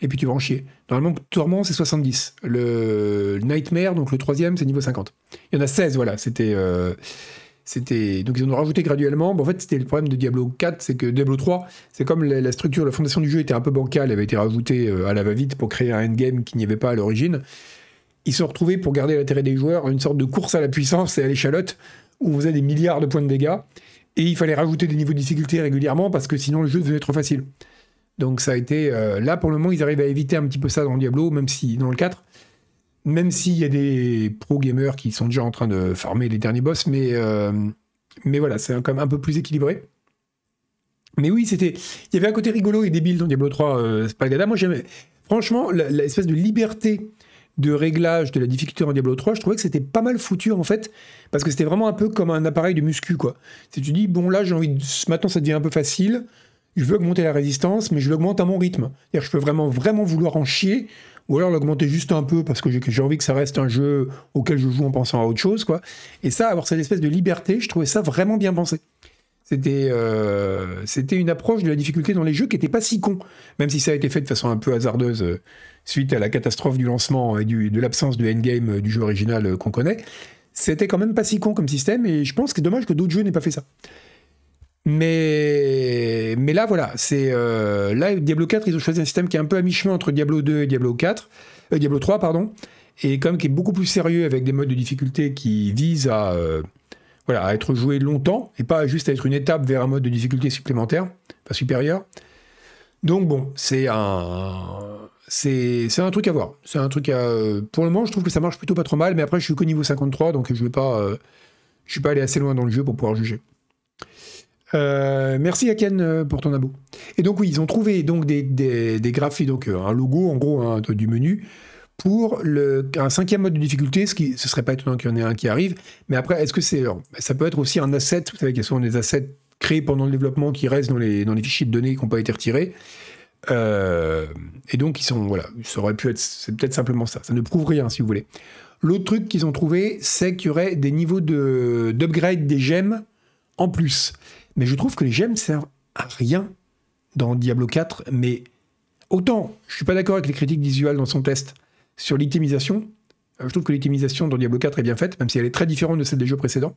[SPEAKER 1] et puis tu vas en chier. Normalement, Tourment, c'est 70. Le Nightmare, donc le troisième, c'est niveau 50. Il y en a 16, voilà. C'était. Euh, c'était donc ils en ont rajouté graduellement. en fait, c'était le problème de Diablo 4, c'est que Diablo 3, c'est comme la, structure, la fondation du jeu était un peu bancale, elle avait été rajoutée euh, à la va-vite pour créer un endgame qui n'y avait pas à l'origine. Ils se sont retrouvés pour garder l'intérêt des joueurs une sorte de course à la puissance et à l'échalote où on faisait des milliards de points de dégâts et il fallait rajouter des niveaux de difficulté régulièrement parce que sinon le jeu devenait trop facile. Donc ça a été... Euh, là, pour le moment, ils arrivent à éviter un petit peu ça dans Diablo, même si dans le 4, même s'il y a des pro-gamers qui sont déjà en train de farmer les derniers boss, mais, euh, mais voilà, c'est quand même un peu plus équilibré. Mais oui, c'était... Il y avait un côté rigolo et débile dans Diablo 3, euh, Spagada. Moi, j'aimais... Franchement, l'espèce de liberté de réglage de la difficulté en Diablo 3, je trouvais que c'était pas mal foutu en fait, parce que c'était vraiment un peu comme un appareil de muscu quoi. Si tu dis bon là j'ai envie de... maintenant ça devient un peu facile, je veux augmenter la résistance, mais je l'augmente à mon rythme. je peux vraiment, vraiment vouloir en chier, ou alors l'augmenter juste un peu parce que j'ai envie que ça reste un jeu auquel je joue en pensant à autre chose, quoi. Et ça, avoir cette espèce de liberté, je trouvais ça vraiment bien pensé. C'était euh, une approche de la difficulté dans les jeux qui n'était pas si con, même si ça a été fait de façon un peu hasardeuse euh, suite à la catastrophe du lancement et de l'absence de endgame euh, du jeu original qu'on connaît. C'était quand même pas si con comme système, et je pense que c'est dommage que d'autres jeux n'aient pas fait ça. Mais, là, voilà, c'est euh, là Diablo 4, ils ont choisi un système qui est un peu à mi-chemin entre Diablo 2 et Diablo 4, euh, Diablo 3, pardon, et comme qui est beaucoup plus sérieux avec des modes de difficulté qui visent à, euh, être joué longtemps et pas juste à être une étape vers un mode de difficulté supplémentaire, pas supérieur. Donc bon, c'est un, c'est, un truc à voir. C'est un truc à, pour le moment, je trouve que ça marche plutôt pas trop mal, mais après, je suis qu'au niveau 53, donc je vais pas, suis pas allé assez loin dans le jeu pour pouvoir juger. Euh, merci Aken euh, pour ton abo. Et donc oui, ils ont trouvé donc des, des, graphiques, donc euh, un logo en gros hein, du menu pour un cinquième mode de difficulté, ce qui ce serait pas étonnant qu'il y en ait un qui arrive. Mais après, est-ce que c'est ça peut être aussi un asset Vous savez qu'il y a des assets créés pendant le développement qui restent dans les, dans les fichiers de données qui n'ont pas été retirés? et donc ils sont voilà, ça aurait pu être c'est peut-être simplement ça. Ça ne prouve rien si vous voulez. L'autre truc qu'ils ont trouvé, c'est qu'il y aurait des niveaux de, d'upgrade des gemmes en plus. Mais je trouve que les gemmes servent à rien dans Diablo 4. Mais autant, je suis pas d'accord avec les critiques visuelles dans son test sur l'itemisation. Euh, je trouve que l'itemisation dans Diablo 4 est bien faite, même si elle est très différente de celle des jeux précédents.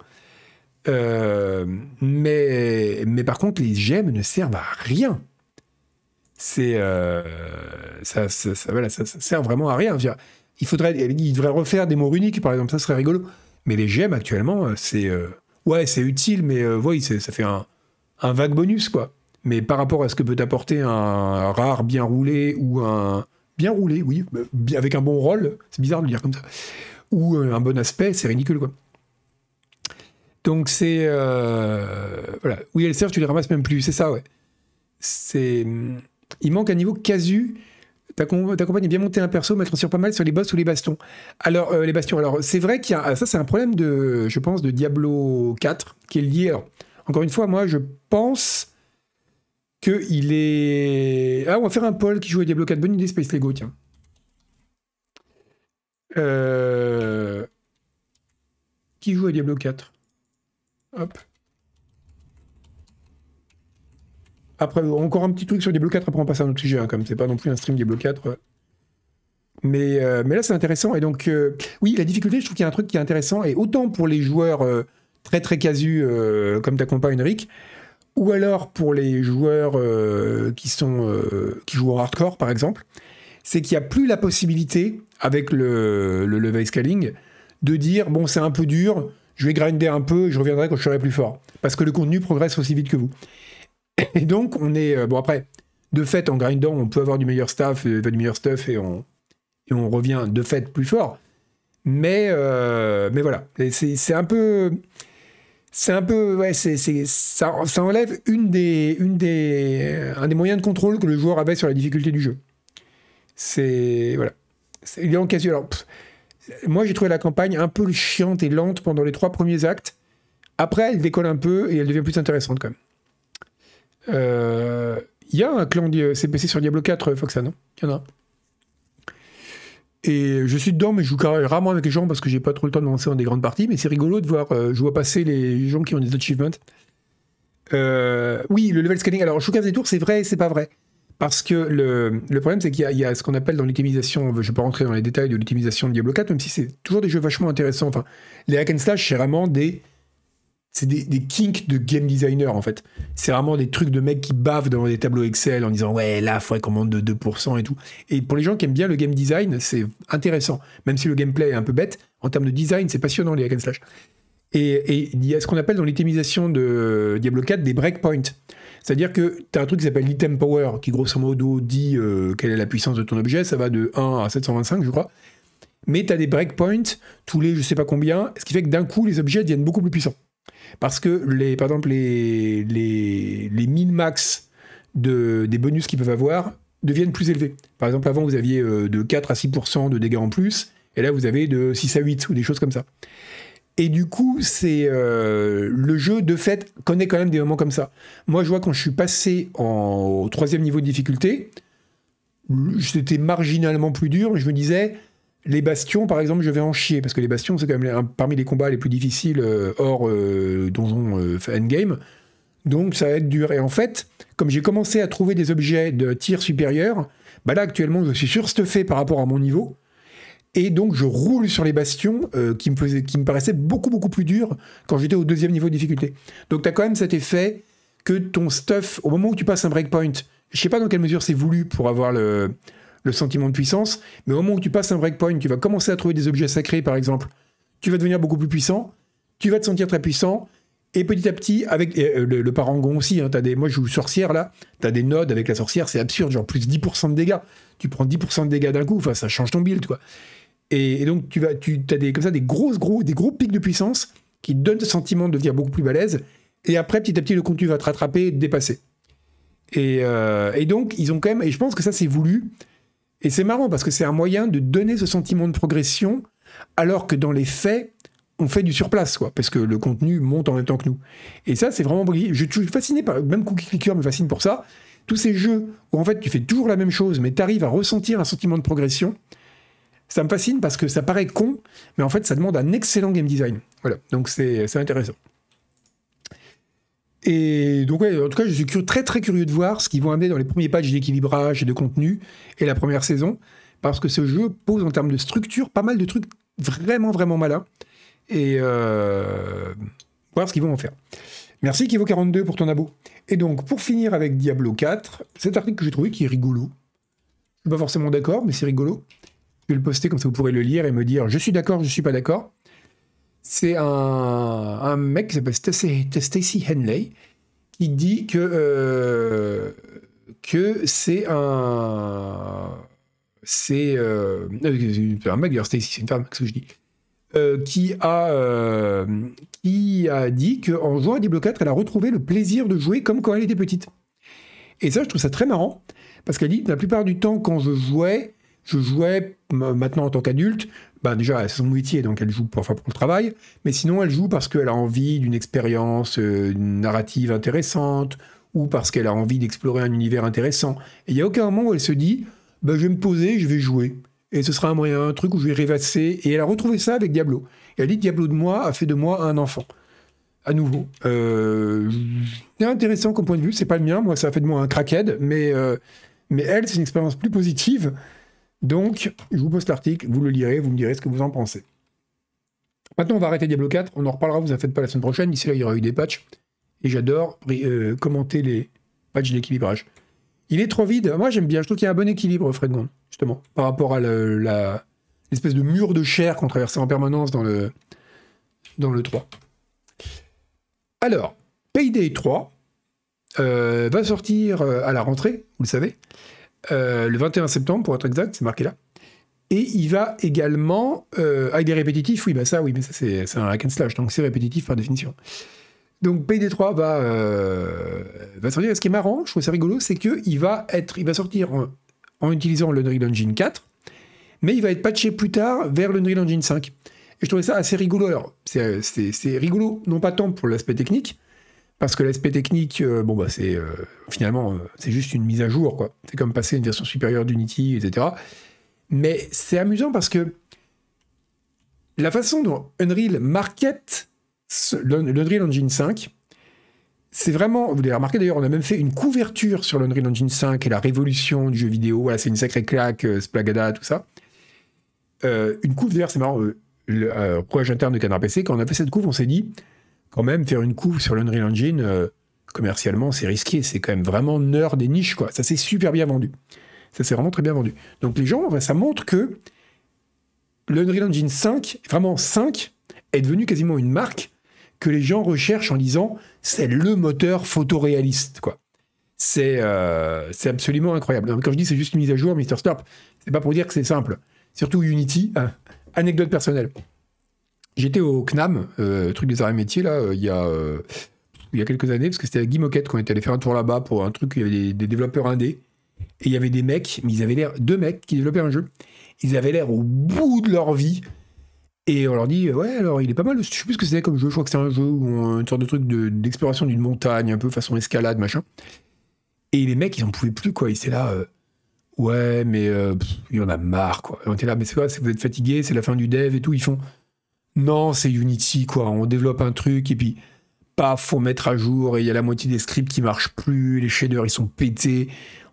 [SPEAKER 1] Euh, mais, mais par contre, les gemmes ne servent à rien. C'est euh, ça, ça, ça, ça, sert vraiment à rien. Il faudrait, il devrait refaire des mots uniques, par exemple, ça serait rigolo. Mais les gemmes actuellement, c'est ouais, c'est utile, mais ouais, ça fait un, vague bonus quoi. Mais par rapport à ce que peut apporter un rare bien roulé ou un bien roulé, oui, avec un bon rôle, c'est bizarre de le dire comme ça, ou un bon aspect, c'est ridicule quoi. Donc c'est euh, voilà, oui elles servent, tu les ramasses même plus, c'est ça ouais. C'est il manque un niveau casu. Ta, compagne est bien monté un perso, mettre sur pas mal sur les boss ou les bastons. Alors euh, les bastions, alors c'est vrai qu'il y a ça c'est un problème de je pense de Diablo 4 qui est lié. encore une fois, moi je pense qu'il est. Ah, on va faire un Paul qui joue à Diablo 4. Bonne idée, Space Lego, tiens. Euh, qui joue à Diablo 4 Hop. Après, encore un petit truc sur Diablo 4, après on passe à un autre sujet, hein, comme c'est pas non plus un stream Diablo 4. Mais, euh, mais là, c'est intéressant. Et donc, euh, oui, la difficulté, je trouve qu'il y a un truc qui est intéressant. Et autant pour les joueurs très très casus, comme ta compagne Rick, ou alors pour les joueurs euh, qui, sont, euh, qui jouent en hardcore, par exemple, c'est qu'il n'y a plus la possibilité, avec le, le level scaling, de dire bon, c'est un peu dur, je vais grinder un peu et je reviendrai quand je serai plus fort. Parce que le contenu progresse aussi vite que vous. Et donc, on est. Euh, bon, après, de fait, en grindant, on peut avoir du meilleur staff, du meilleur stuff et on, et on revient de fait plus fort. Mais, mais voilà, c'est un peu c'est un peu, ouais, c'est, ça, ça, enlève une des, une des, un des moyens de contrôle que le joueur avait sur la difficulté du jeu. C'est, voilà. il est en casu. Alors, moi, j'ai trouvé la campagne un peu chiante et lente pendant les trois premiers actes. Après, elle décolle un peu et elle devient plus intéressante quand même. Euh, il y a un clan CPC sur Diablo 4, Foxa, non Il y en a et je suis dedans, mais je joue rarement avec les gens parce que j'ai pas trop le temps de lancer dans des grandes parties. Mais c'est rigolo de voir, euh, je vois passer les gens qui ont des achievements. Euh, oui, le level scaling. Alors, Choucas des tours, c'est vrai c'est pas vrai. Parce que le, problème, c'est qu'il y, y, a ce qu'on appelle dans l'utilisation, je ne vais pas rentrer dans les détails de l'utilisation de Diablo 4, même si c'est toujours des jeux vachement intéressants. Enfin, les hack and slash, c'est vraiment des c'est des, des, kinks de game designer en fait. C'est vraiment des trucs de mecs qui bavent dans des tableaux Excel en disant ouais là faudrait qu'on monte de 2% et tout. Et pour les gens qui aiment bien le game design, c'est intéressant. Même si le gameplay est un peu bête, en termes de design, c'est passionnant les hack and slash. Et, il y a ce qu'on appelle dans l'itémisation de Diablo 4 des breakpoints. C'est-à-dire que tu as un truc qui s'appelle l'item power, qui grosso modo dit euh, quelle est la puissance de ton objet, ça va de 1 à 725 je crois. Mais tu as des breakpoints tous les je sais pas combien, ce qui fait que d'un coup les objets deviennent beaucoup plus puissants. Parce que, les, par exemple, les, les, les min-max de, des bonus qu'ils peuvent avoir deviennent plus élevés. Par exemple, avant, vous aviez euh, de 4 à 6% de dégâts en plus, et là, vous avez de 6 à 8 ou des choses comme ça. Et du coup, c'est euh, le jeu, de fait, connaît quand même des moments comme ça. Moi, je vois quand je suis passé au troisième niveau de difficulté, c'était marginalement plus dur, je me disais, les bastions, par exemple, je vais en chier, parce que les bastions, c'est quand même parmi les combats les plus difficiles euh, hors euh, donjon euh, endgame. Donc ça va être dur. Et en fait, comme j'ai commencé à trouver des objets de tir supérieur, bah là actuellement je suis surstuffé par rapport à mon niveau. Et donc je roule sur les bastions qui, me paraissaient beaucoup beaucoup plus durs quand j'étais au deuxième niveau de difficulté. Donc tu as quand même cet effet que ton stuff, au moment où tu passes un breakpoint, je sais pas dans quelle mesure c'est voulu pour avoir le, le sentiment de puissance. Mais au moment où tu passes un breakpoint, tu vas commencer à trouver des objets sacrés, par exemple. Tu vas devenir beaucoup plus puissant. Tu vas te sentir très puissant. Et petit à petit, avec euh, le, parangon aussi, hein, des, moi je joue sorcière là, tu as des nodes avec la sorcière, c'est absurde, genre plus 10% de dégâts. Tu prends 10% de dégâts d'un coup, ça change ton build quoi. Et, donc tu vas, tu as des, comme ça des grosses, gros, des gros pics de puissance qui donnent le sentiment de devenir beaucoup plus balèze. Et après, petit à petit, le contenu va te rattraper te dépasser. Et, euh, et donc, ils ont quand même, et je pense que ça c'est voulu, et c'est marrant parce que c'est un moyen de donner ce sentiment de progression, alors que dans les faits, on fait du surplace, quoi, parce que le contenu monte en même temps que nous. Et ça, c'est vraiment Je suis fasciné par, même Cookie Clicker me fascine pour ça. Tous ces jeux où en fait tu fais toujours la même chose, mais tu arrives à ressentir un sentiment de progression, ça me fascine parce que ça paraît con, mais en fait, ça demande un excellent game design. Voilà, donc c'est intéressant. Et donc, en tout cas, je suis très très curieux de voir ce qu'ils vont amener dans les premiers patchs d'équilibrage et de contenu et la première saison, parce que ce jeu pose en termes de structure pas mal de trucs vraiment vraiment malins. Et euh, voir ce qu'ils vont en faire. Merci Kivo42 pour ton abo. Et donc, pour finir avec Diablo 4, cet article que j'ai trouvé qui est rigolo. Je suis pas forcément d'accord, mais c'est rigolo. Je vais le poster comme ça vous pourrez le lire et me dire je suis d'accord, je suis pas d'accord. C'est un, mec qui s'appelle Stacy Henley qui dit que, euh, c'est un. C'est. Euh, un mec, d'ailleurs, Stacy, c'est une femme, qu'est-ce que je dis euh, qui, a, euh, qui a dit qu'en jouant à Diablo 4, elle a retrouvé le plaisir de jouer comme quand elle était petite. Et ça, je trouve ça très marrant, parce qu'elle dit, la plupart du temps, quand je jouais, je jouais maintenant en tant qu'adulte, bah déjà, c'est son métier, donc elle joue parfois pour le travail, mais sinon, elle joue parce qu'elle a envie d'une expérience euh, narrative intéressante, ou parce qu'elle a envie d'explorer un univers intéressant. Et il n'y a aucun moment où elle se dit, bah, je vais me poser, je vais jouer et ce sera un moyen, un truc où je vais rêvasser. Et elle a retrouvé ça avec Diablo. Et elle dit Diablo de moi a fait de moi un enfant. À nouveau. Euh, c'est intéressant comme point de vue, c'est pas le mien, moi ça a fait de moi un crackhead, mais, euh, mais elle, c'est une expérience plus positive. Donc, je vous poste l'article, vous le lirez, vous me direz ce que vous en pensez. Maintenant, on va arrêter Diablo 4, on en reparlera, vous en faites pas la semaine prochaine, d'ici là, il y aura eu des patchs. Et j'adore euh, commenter les patchs d'équilibrage. Il est trop vide. Moi, j'aime bien. Je trouve qu'il y a un bon équilibre, Fred Gond, justement, par rapport à l'espèce de mur de chair qu'on traversait en permanence dans le, dans le 3. Alors, Payday 3 euh, va sortir euh, à la rentrée, vous le savez, euh, le 21 septembre, pour être exact, c'est marqué là. Et il va également, avec des répétitifs, oui, bah ça, oui, mais ça c'est un hack and slash, donc c'est répétitif par définition. Donc PD3 va, euh, va sortir. Ce qui est marrant, je trouve ça rigolo, c'est qu'il va, être, il va sortir en, utilisant l'Unreal Engine 4, mais il va être patché plus tard vers l'Unreal Engine 5. Et je trouvais ça assez rigolo. Alors, c'est rigolo, non pas tant pour l'aspect technique, parce que l'aspect technique, euh, bon, bah, c'est euh, finalement, c'est juste une mise à jour, quoi. C'est comme passer une version supérieure d'Unity, etc. Mais c'est amusant parce que la façon dont Unreal market l'Unreal Engine 5, c'est vraiment, vous l'avez remarqué d'ailleurs, on a même fait une couverture sur l'Unreal Engine 5 et la révolution du jeu vidéo. Voilà, c'est une sacrée claque, euh, Splagada, tout ça. Euh, une couve, d'ailleurs, c'est marrant, euh, le euh, projet interne de Canard PC, quand on a fait cette couve, on s'est dit, quand même, faire une couve sur l'Unreal Engine, commercialement, c'est risqué, c'est quand même vraiment nerd des niches, quoi. Ça s'est super bien vendu. Ça s'est vraiment très bien vendu. Donc les gens, ça montre que l'Unreal Engine 5, vraiment 5, est devenu quasiment une marque que les gens recherchent en disant c'est le moteur photoréaliste, quoi. C'est euh, absolument incroyable. Quand je dis c'est juste une mise à jour, Mr. Slurp, c'est pas pour dire que c'est simple. Surtout Unity, hein. anecdote personnelle. J'étais au CNAM, euh, truc des arts et métiers, là, euh, il y a il y a quelques années, parce que c'était à Guy Moquette qu'on était allé faire un tour là-bas pour un truc, il y avait des, des, développeurs indés, et il y avait des mecs, mais ils avaient l'air, deux mecs qui développaient un jeu, ils avaient l'air au bout de leur vie, et on leur dit, ouais, alors il est pas mal, je sais plus ce que c'était comme jeu, je crois que c'est un jeu ou une sorte de truc d'exploration d'une montagne, un peu façon escalade, machin. Et les mecs, ils en pouvaient plus, quoi. Ils étaient là, euh, ouais, mais euh, il y en a marre, quoi. on était là, mais c'est quoi, vous êtes fatigué, c'est la fin du dev et tout. Ils font, non, c'est Unity, quoi. On développe un truc et puis, paf, faut mettre à jour et il y a la moitié des scripts qui marchent plus, les shaders, ils sont pétés.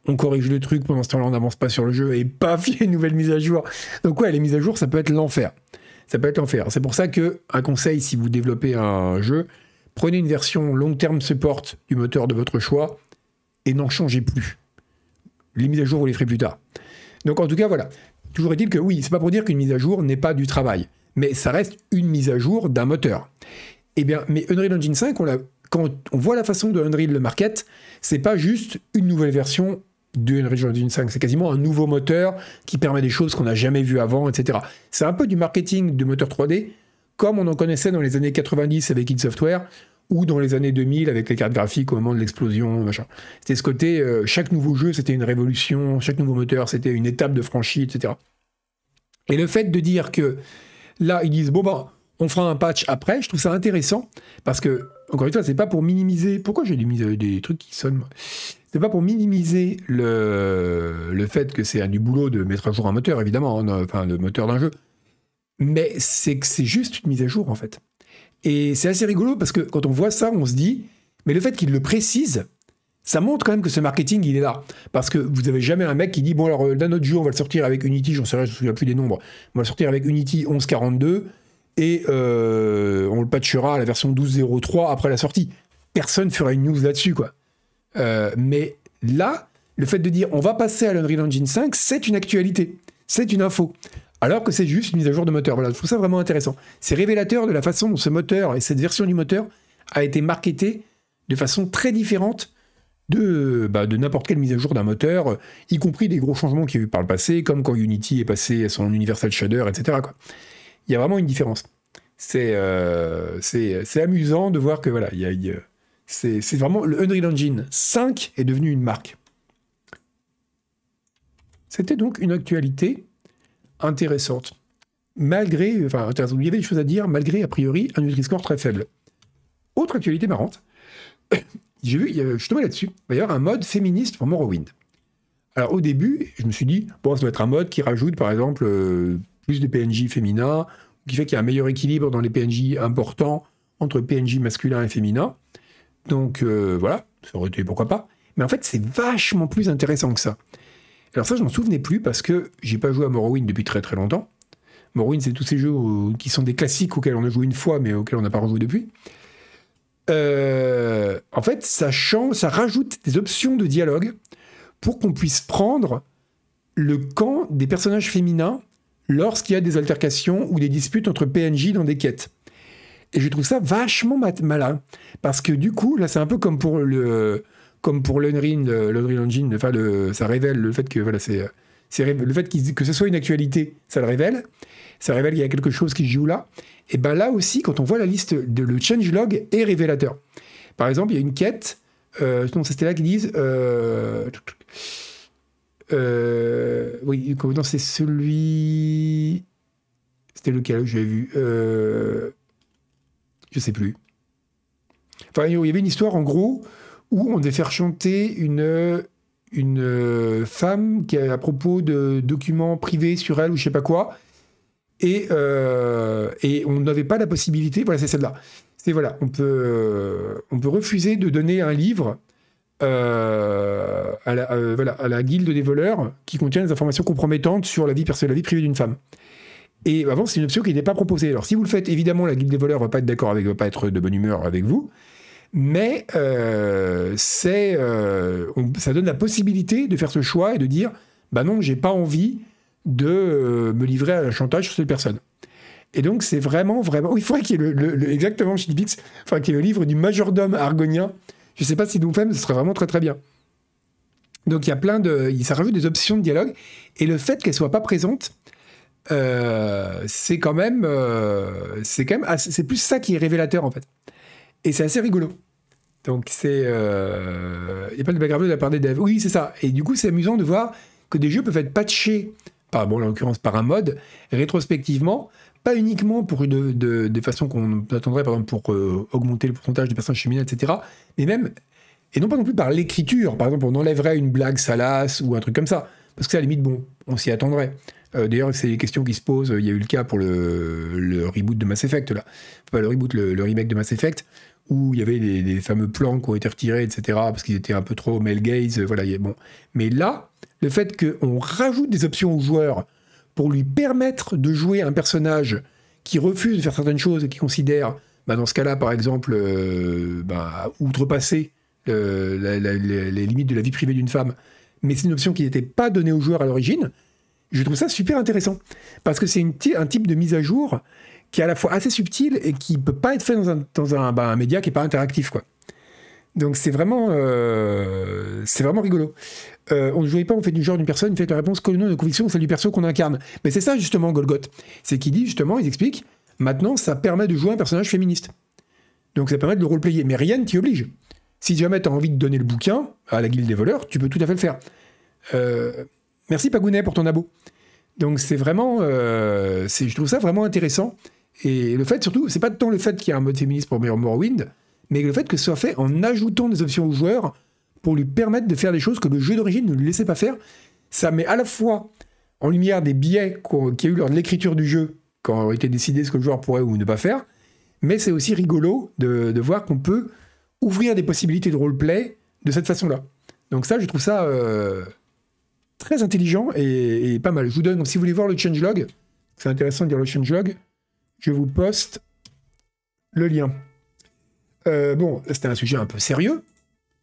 [SPEAKER 1] On corrige le truc, pendant ce temps-là, on n'avance pas sur le jeu et paf, il y a une nouvelle mise à jour. Donc, ouais, les mises à jour, ça peut être l'enfer ça peut être l'enfer. C'est pour ça que, un conseil, si vous développez un jeu, prenez une version long terme support du moteur de votre choix et n'en changez plus. Les mises à jour, vous les ferez plus tard. Donc en tout cas, voilà. Toujours est-il que oui, c'est pas pour dire qu'une mise à jour n'est pas du travail, mais ça reste une mise à jour d'un moteur. Eh bien, mais Unreal Engine 5, on quand on voit la façon de Unreal le market, c'est pas juste une nouvelle version de Unreal Engine 5. C'est quasiment un nouveau moteur qui permet des choses qu'on n'a jamais vues avant, etc. C'est un peu du marketing de moteur 3D, comme on en connaissait dans les années 90 avec id Software, ou dans les années 2000 avec les cartes graphiques au moment de l'explosion, machin. C'était ce côté, euh, chaque nouveau jeu, c'était une révolution, chaque nouveau moteur, c'était une étape de franchise, etc. Et le fait de dire que là, ils disent, bon, bah, on fera un patch après, je trouve ça intéressant, parce que, encore une fois, c'est pas pour minimiser. Pourquoi j'ai des, trucs qui sonnent c'est pas pour minimiser le, le fait que c'est du boulot de mettre à jour un moteur, évidemment, hein, enfin le moteur d'un jeu. Mais c'est que c'est juste une mise à jour, en fait. Et c'est assez rigolo parce que quand on voit ça, on se dit, mais le fait qu'il le précise, ça montre quand même que ce marketing, il est là. Parce que vous n'avez jamais un mec qui dit, bon alors, euh, d'un autre jour, on va le sortir avec Unity, j'en sais rien, je ne me souviens plus des nombres, on va le sortir avec Unity 1142, et euh, on le patchera à la version 12.03 après la sortie. Personne fera une news là-dessus, quoi. Euh, mais là, le fait de dire on va passer à l'Unreal Engine 5, c'est une actualité, c'est une info. Alors que c'est juste une mise à jour de moteur. Voilà, je trouve ça vraiment intéressant. C'est révélateur de la façon dont ce moteur et cette version du moteur a été marketé de façon très différente de, bah, de n'importe quelle mise à jour d'un moteur, y compris des gros changements qu'il y a eu par le passé, comme quand Unity est passé à son Universal Shader, etc. Il y a vraiment une différence. C'est euh, amusant de voir que voilà, il y a, c'est vraiment le Unreal Engine 5 est devenu une marque. C'était donc une actualité intéressante. Malgré, enfin, il y avait des choses à dire, malgré, a priori, un Nutri-Score très faible. Autre actualité marrante, j'ai vu, je suis là-dessus, avoir un mode féministe pour Morrowind. Alors au début, je me suis dit, bon, ça doit être un mode qui rajoute, par exemple, euh, plus de PNJ féminins, qui fait qu'il y a un meilleur équilibre dans les PNJ importants entre PNJ masculins et féminins. Donc euh, voilà, ça aurait été pourquoi pas. Mais en fait, c'est vachement plus intéressant que ça. Alors ça, je m'en souvenais plus parce que j'ai pas joué à Morrowind depuis très très longtemps. Morrowind, c'est tous ces jeux qui sont des classiques auxquels on a joué une fois, mais auxquels on n'a pas rejoué depuis. Euh, en fait, ça change, ça rajoute des options de dialogue pour qu'on puisse prendre le camp des personnages féminins lorsqu'il y a des altercations ou des disputes entre PNJ dans des quêtes. Et je trouve ça vachement malin. Parce que du coup, là, c'est un peu comme pour le comme pour l'Unreal, Engine, enfin, ça révèle le fait que voilà, c'est, le fait que ce soit une actualité, ça le révèle. Ça révèle qu'il y a quelque chose qui joue là. Et ben là aussi, quand on voit la liste, de, le changelog est révélateur. Par exemple, il y a une quête, euh, c'était là qu'ils disent, euh, euh, oui, c'est celui, c'était lequel que j'avais vu. Euh, je sais plus. Enfin, il y avait une histoire en gros où on devait faire chanter une, une femme qui à propos de documents privés sur elle ou je sais pas quoi. Et, euh, et on n'avait pas la possibilité, voilà, c'est celle-là. C'est voilà, on peut, on peut refuser de donner un livre euh, à, la, euh, à la guilde des voleurs qui contient des informations compromettantes sur la vie, la vie privée d'une femme. Et avant, c'est une option qui n'était pas proposée. Alors, si vous le faites, évidemment, la guilde des voleurs va pas être d'accord avec, va pas être de bonne humeur avec vous, mais euh, c'est, euh, ça donne la possibilité de faire ce choix et de dire, bah non, j'ai pas envie de euh, me livrer à un chantage sur cette personne. Et donc, c'est vraiment, vraiment. il faudrait qu'il y ait le, exactement, il faudrait qu'il y ait le livre du majordome argonien. Je sais pas si nous faites, ce serait vraiment très très bien. Donc, il y a plein de. Ça rajoute des options de dialogue. Et le fait qu'elle soit pas présente, euh, c'est quand même, euh, c'est quand même, c'est plus ça qui est révélateur en fait. Et c'est assez rigolo. Donc c'est, il n'y a pas de background de la part des devs. Oui, c'est ça. Et du coup, c'est amusant de voir que des jeux peuvent être patchés, par, bon, en l'occurrence par un mode, rétrospectivement, pas uniquement pour de, de, façon qu'on attendrait, par exemple, pour augmenter le pourcentage de personnes féminines, etc., mais même, et non pas non plus par l'écriture. Par exemple, on enlèverait une blague salace ou un truc comme ça. Parce que c'est à la limite, bon, on s'y attendrait. Euh, d'ailleurs, c'est les questions qui se posent. Il y a eu le cas pour le, reboot de Mass Effect, là. Pas le reboot, le, remake de Mass Effect, où il y avait des, fameux plans qui ont été retirés, etc., parce qu'ils étaient un peu trop male gaze. Voilà, bon. Mais là, le fait qu'on rajoute des options aux joueurs pour lui permettre de jouer un personnage qui refuse de faire certaines choses et qui considère, bah, dans ce cas-là, par exemple, euh, bah, outrepasser les limites de la vie privée d'une femme, mais c'est une option qui n'était pas donnée aux joueurs à l'origine, je trouve ça super intéressant. Parce que c'est un type de mise à jour qui est à la fois assez subtil et qui peut pas être fait dans un, bah, média qui est pas interactif. Donc c'est vraiment, euh, c'est vraiment rigolo. Euh, on ne jouait pas, on fait du genre d'une personne, on fait la réponse nom de conviction, c'est du perso qu'on incarne. Mais c'est ça justement Golgoth. C'est qu'il dit justement, il explique, maintenant ça permet de jouer un personnage féministe. Donc ça permet de le roleplayer. Mais rien ne t'y oblige. Si jamais tu as envie de donner le bouquin à la guilde des voleurs, tu peux tout à fait le faire. Euh, Merci Pagounet pour ton abo. Donc c'est vraiment, euh, je trouve ça vraiment intéressant. Et le fait surtout, c'est pas tant le fait qu'il y ait un mode féministe pour Morrowind, mais le fait que ce soit fait en ajoutant des options aux joueurs pour lui permettre de faire des choses que le jeu d'origine ne lui laissait pas faire. ça met à la fois en lumière des biais qu'il y a eu lors de l'écriture du jeu, quand a été décidé ce que le joueur pourrait ou ne pas faire, mais c'est aussi rigolo de, voir qu'on peut ouvrir des possibilités de roleplay de cette façon-là. Donc ça, je trouve ça euh, très intelligent et, pas mal. Je vous donne, si vous voulez voir le changelog, c'est intéressant de dire le changelog, je vous poste le lien. Euh, bon, c'était un sujet un peu sérieux.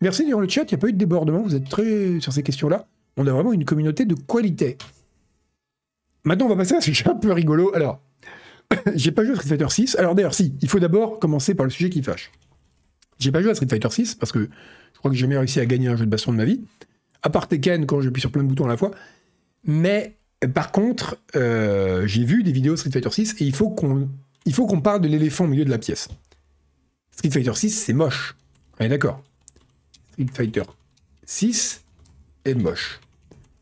[SPEAKER 1] Merci dans le chat, il n'y a pas eu de débordement, vous êtes très sur ces questions-là. On a vraiment une communauté de qualité. Maintenant, on va passer à un sujet un peu rigolo. Alors, j'ai pas joué à Street Fighter 6. Alors d'ailleurs, si, il faut d'abord commencer par le sujet qui fâche. J'ai pas joué à Street Fighter 6 parce que je crois que j'ai jamais réussi à gagner un jeu de baston de ma vie. À part Tekken quand j'appuie sur plein de boutons à la fois. Mais par contre, euh, j'ai vu des vidéos Street Fighter 6 et il faut qu'on il faut qu'on parle de l'éléphant au milieu de la pièce. Street Fighter 6, c'est moche. On est d'accord. Street Fighter 6 est moche.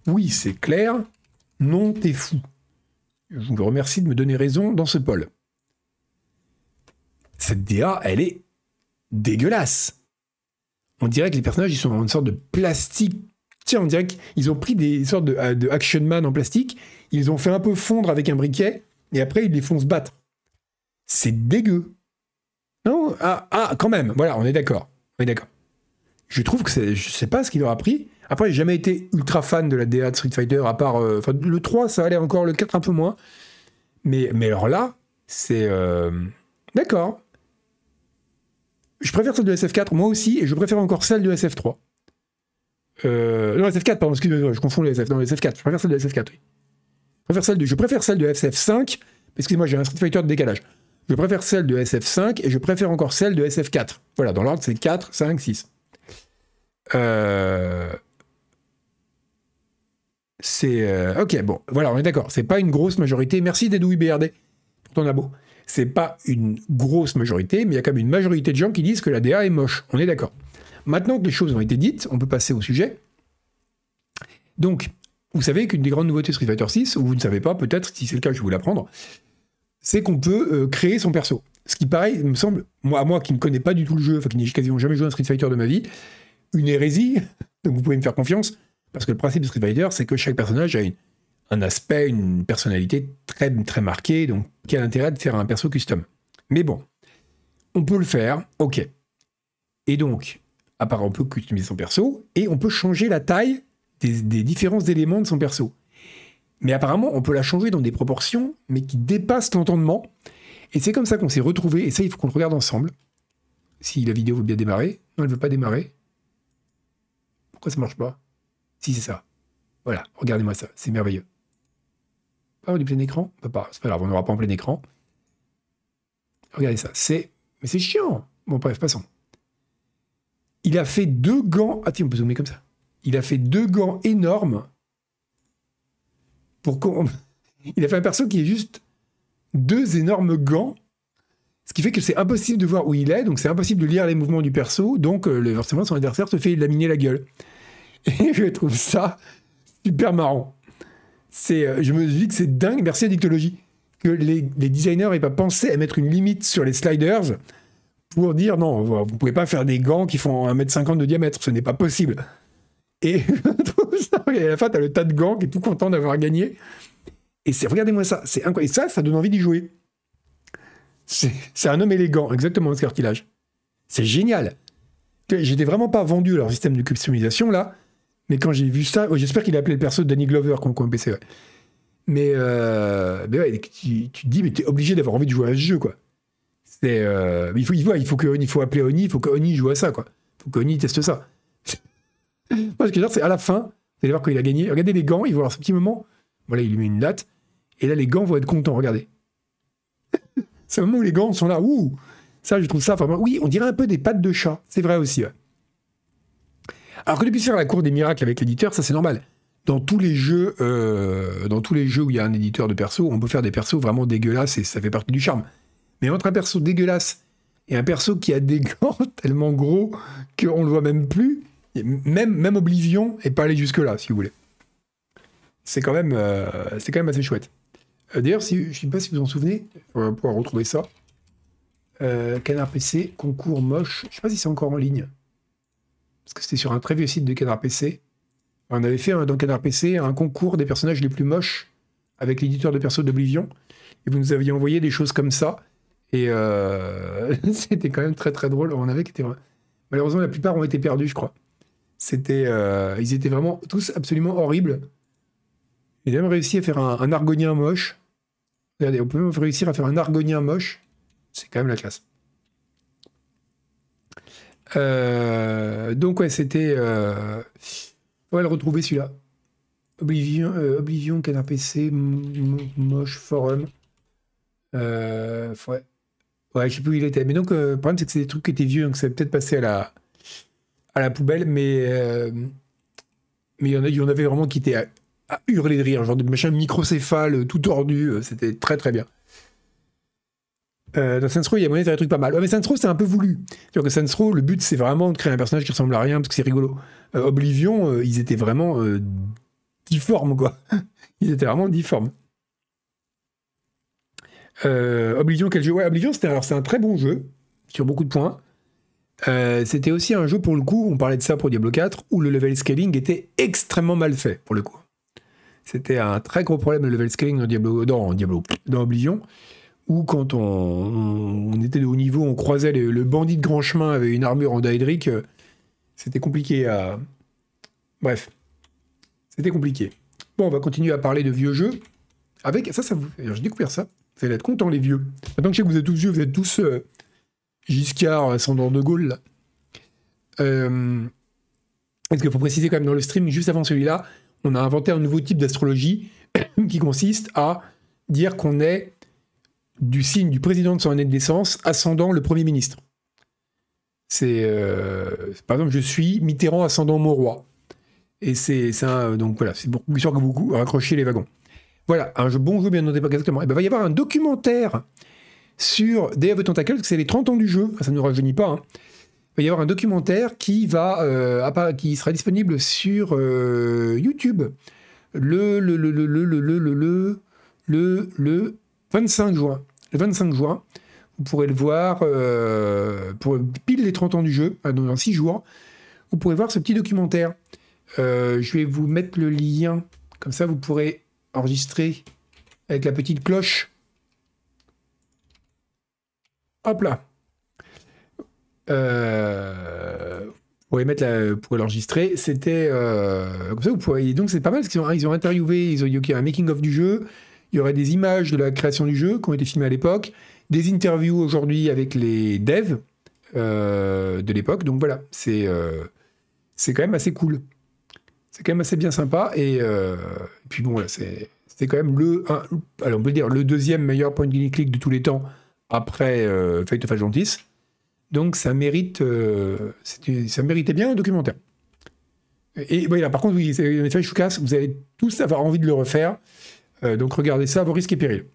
[SPEAKER 1] Oui, c'est clair. Non, t'es fou. Je vous remercie de me donner raison dans ce pôle. Cette DA, elle est dégueulasse. On dirait que les personnages, ils sont en une sorte de plastique. Tiens, on dirait qu'ils ont pris des sortes de, de Action Man en plastique, ils ont fait un peu fondre avec un briquet, et après, ils les font se battre. C'est dégueu. Non? Ah, ah, quand même, voilà, on est d'accord. On est d'accord. Je trouve que c'est, je sais pas ce qu'il leur a pris. Après, j'ai jamais été ultra fan de la DA de Street Fighter, à part. Euh, le 3, ça allait encore, le 4 un peu moins. Mais, alors là, c'est. Euh, d'accord. Je préfère celle de SF4, moi aussi, et je préfère encore celle de SF3. Euh, non, SF4, pardon, excusez-moi, je confonds les SF. Non, SF4, je préfère celle de SF4, oui. Je préfère celle de, je préfère celle de SF5, excusez-moi, j'ai un Street Fighter de décalage. Je préfère celle de SF5 et je préfère encore celle de SF4. Voilà, dans l'ordre, c'est 4, 5, 6. Euh... C'est. Euh, ok, bon, voilà, on est d'accord. C'est pas une grosse majorité. Merci Dédouille BRD pour ton abo. C'est pas une grosse majorité, mais il y a quand même une majorité de gens qui disent que la DA est moche. On est d'accord. Maintenant que les choses ont été dites, on peut passer au sujet. Donc, vous savez qu'une des grandes nouveautés de Street Fighter 6, ou vous ne savez pas, peut-être, si c'est le cas, je vais vous l'apprendre, c'est qu'on peut euh, créer son perso. Ce qui, pareil, me semble, moi, moi qui ne connais pas du tout le jeu, enfin qui n'ai quasiment jamais joué à un Street Fighter de ma vie, une hérésie, donc vous pouvez me faire confiance, parce que le principe de Street Fighter, c'est que chaque personnage a un aspect, une personnalité très, marquée, donc quel intérêt de faire un perso custom Mais bon, on peut le faire, ok. Et donc, part on peut customiser son perso, et on peut changer la taille des, des différents éléments de son perso. Mais apparemment, on peut la changer dans des proportions, mais qui dépassent l'entendement. Et c'est comme ça qu'on s'est retrouvé, et ça, il faut qu'on le regarde ensemble. Si la vidéo veut bien démarrer. Non, elle veut pas démarrer. Ça marche pas? Si, c'est ça. Voilà, regardez-moi ça, c'est merveilleux. Pas du plein écran? Pas, C'est pas grave, on n'aura pas en plein écran. Regardez ça, c'est... Mais c'est chiant Bon, bref, passons. Il a fait deux gants... Ah tiens, on peut zoomer comme ça. Il a fait deux gants énormes Il a fait un perso qui est juste deux énormes gants, ce qui fait que c'est impossible de voir où il est, donc c'est impossible de lire les mouvements du perso, donc euh, forcément son adversaire se fait laminer la gueule. Et je trouve ça super marrant. C'est, euh, je me dis que c'est dingue, merci à Dictologie, que les, designers n'aient pas pensé à mettre une limite sur les sliders pour dire non, vous pouvez pas faire des gants qui font 1m50 de diamètre, ce n'est pas possible. Et à la fin, t'as le tas de gants qui est tout content d'avoir gagné. Et c'est, regardez-moi ça, c'est incroyable. Et ça, ça donne envie d'y jouer. C'est, un homme élégant, exactement ce cartilage. C'est génial. J'étais vraiment pas vendu leur système de customisation là, mais quand j'ai vu ça, oh, j'espère qu'il a appelé le perso Danny Glover comme un PC. Mais, euh, tu, te dis, mais t'es obligé d'avoir envie de jouer à ce jeu, quoi. C'est, euh, il faut, il faut, il faut que, il faut appeler Oni, il faut que Oni joue à ça, quoi. Il faut que Oni teste ça. Moi, ce que je c'est à la fin, vous allez voir quand il a gagné. Regardez les gants, il va avoir ce petit moment. Voilà, il lui met une date. Et là, les gants vont être contents, regardez. c'est le moment où les gants sont là. Ouh Ça, je trouve ça vraiment. Oui, on dirait un peu des pattes de chat. C'est vrai aussi. Alors que puisse faire la cour des miracles avec l'éditeur, ça c'est normal. Dans tous les jeux, euh, dans tous les jeux où il y a un éditeur de perso, on peut faire des persos vraiment dégueulasses et ça fait partie du charme. Mais entre un perso dégueulasse et un perso qui a des gants tellement gros qu'on le voit même plus, même, même Oblivion est pas allé jusque-là, si vous voulez. C'est quand, même, euh, quand même assez chouette. Euh, d'ailleurs, si, je ne sais pas si vous en souvenez, on va pouvoir retrouver ça. Canard PC, concours moche. Je ne sais pas si c'est encore en ligne. Parce que c'était sur un très vieux site de Canard PC. On avait fait dans Canard PC un concours des personnages les plus moches avec l'éditeur de perso d'Oblivion. Et vous nous aviez envoyé des choses comme ça. Et euh, c'était quand même très très drôle. On avait. Malheureusement, la plupart ont été perdus, je crois. C'était, euh, ils étaient vraiment tous absolument horribles. Ils ont même réussi à faire un, argonien moche. Regardez, on peut même réussir à faire un argonien moche. C'est quand même la classe. Euh, donc ouais, c'était... On va le retrouver celui-là. Oblivion, euh, Oblivion, Canard PC, Moche, Forum. Euh, ouais. Ouais, je sais plus où il était. Mais donc, euh, le problème, c'est que c'est des trucs qui étaient vieux, donc ça peut-être passé à la, à la poubelle, mais euh, mais il y, en avait vraiment qui étaient à, hurler de rire, genre de machin microcéphale, tout tordu, c'était très très bien. Dans Saints Row, il y a moyen de des trucs pas mal. Mais Saints Row, c'est un peu voulu. cest que Saints Row, le but, c'est vraiment de créer un personnage qui ressemble à rien parce que c'est rigolo. Oblivion, ils étaient vraiment difformes, quoi. Ils étaient vraiment difformes. Euh, Oblivion, quel jeu? Ouais, Oblivion, c'était alors c'est un très bon jeu sur beaucoup de points. Euh, c'était aussi un jeu pour le coup, on parlait de ça pour Diablo 4, où le level scaling était extrêmement mal fait pour le coup. C'était un très gros problème le level scaling dans Diablo, dans Oblivion, où quand on, était de haut niveau, on croisait le, bandit de grand chemin avec une armure en daedric, euh, c'était compliqué à. Bref. C'était compliqué. Bon, on va continuer à parler de vieux jeux. Avec ça, ça vous. J'ai découvert ça. Vous allez être contents, les vieux. Maintenant que je sais que vous êtes tous vieux, vous êtes tous euh, Giscard, ascendant de Gaulle. Là. Euh... Parce qu'il faut préciser quand même dans le stream, juste avant celui-là, on a inventé un nouveau type d'astrologie qui consiste à dire qu'on est du signe du président de son année de naissance, ascendant le Premier ministre. C'est euh, par exemple, je suis Mitterrand ascendant mon roi. Et c'est ça, donc voilà, c'est beaucoup sûr que vous raccrochez les wagons. Voilà, un jeu, bon jeu, bien noté, pas exactement. Et ben, il va y avoir un documentaire sur Day of the Tentacle, c'est les 30 ans du jeu, ça ne nous rajeunit pas. Hein. Il va y avoir un documentaire qui, va, euh, qui sera disponible sur euh, YouTube le, le, le, le, le, le, le, le, le 25 juin. Le 25 juin, vous pourrez le voir euh, pour pile les 30 ans du jeu, dans 6 jours. Vous pourrez voir ce petit documentaire. Euh, je vais vous mettre le lien, comme ça vous pourrez enregistrer avec la petite cloche. Hop là. Euh, vous pourrez mettre l'enregistrer. C'était comme ça vous pourrez. Donc c'est pas mal parce qu'ils ont, ils ont interviewé, ils ont y a un making of du jeu. Il y aurait des images de la création du jeu qui ont été filmées à l'époque, des interviews aujourd'hui avec les devs de l'époque. Donc voilà, c'est c'est quand même assez cool c'est quand même assez bien sympa. Et, euh, puis bon, là, c'est quand même le, alors on peut dire, le deuxième meilleur point de click de tous les temps après euh, Fate of Atlantis. Donc ça mérite, euh, ça méritait bien un documentaire. Et voilà, par contre, vous allez tous avoir envie de le refaire. Donc regardez ça vos risques et périls.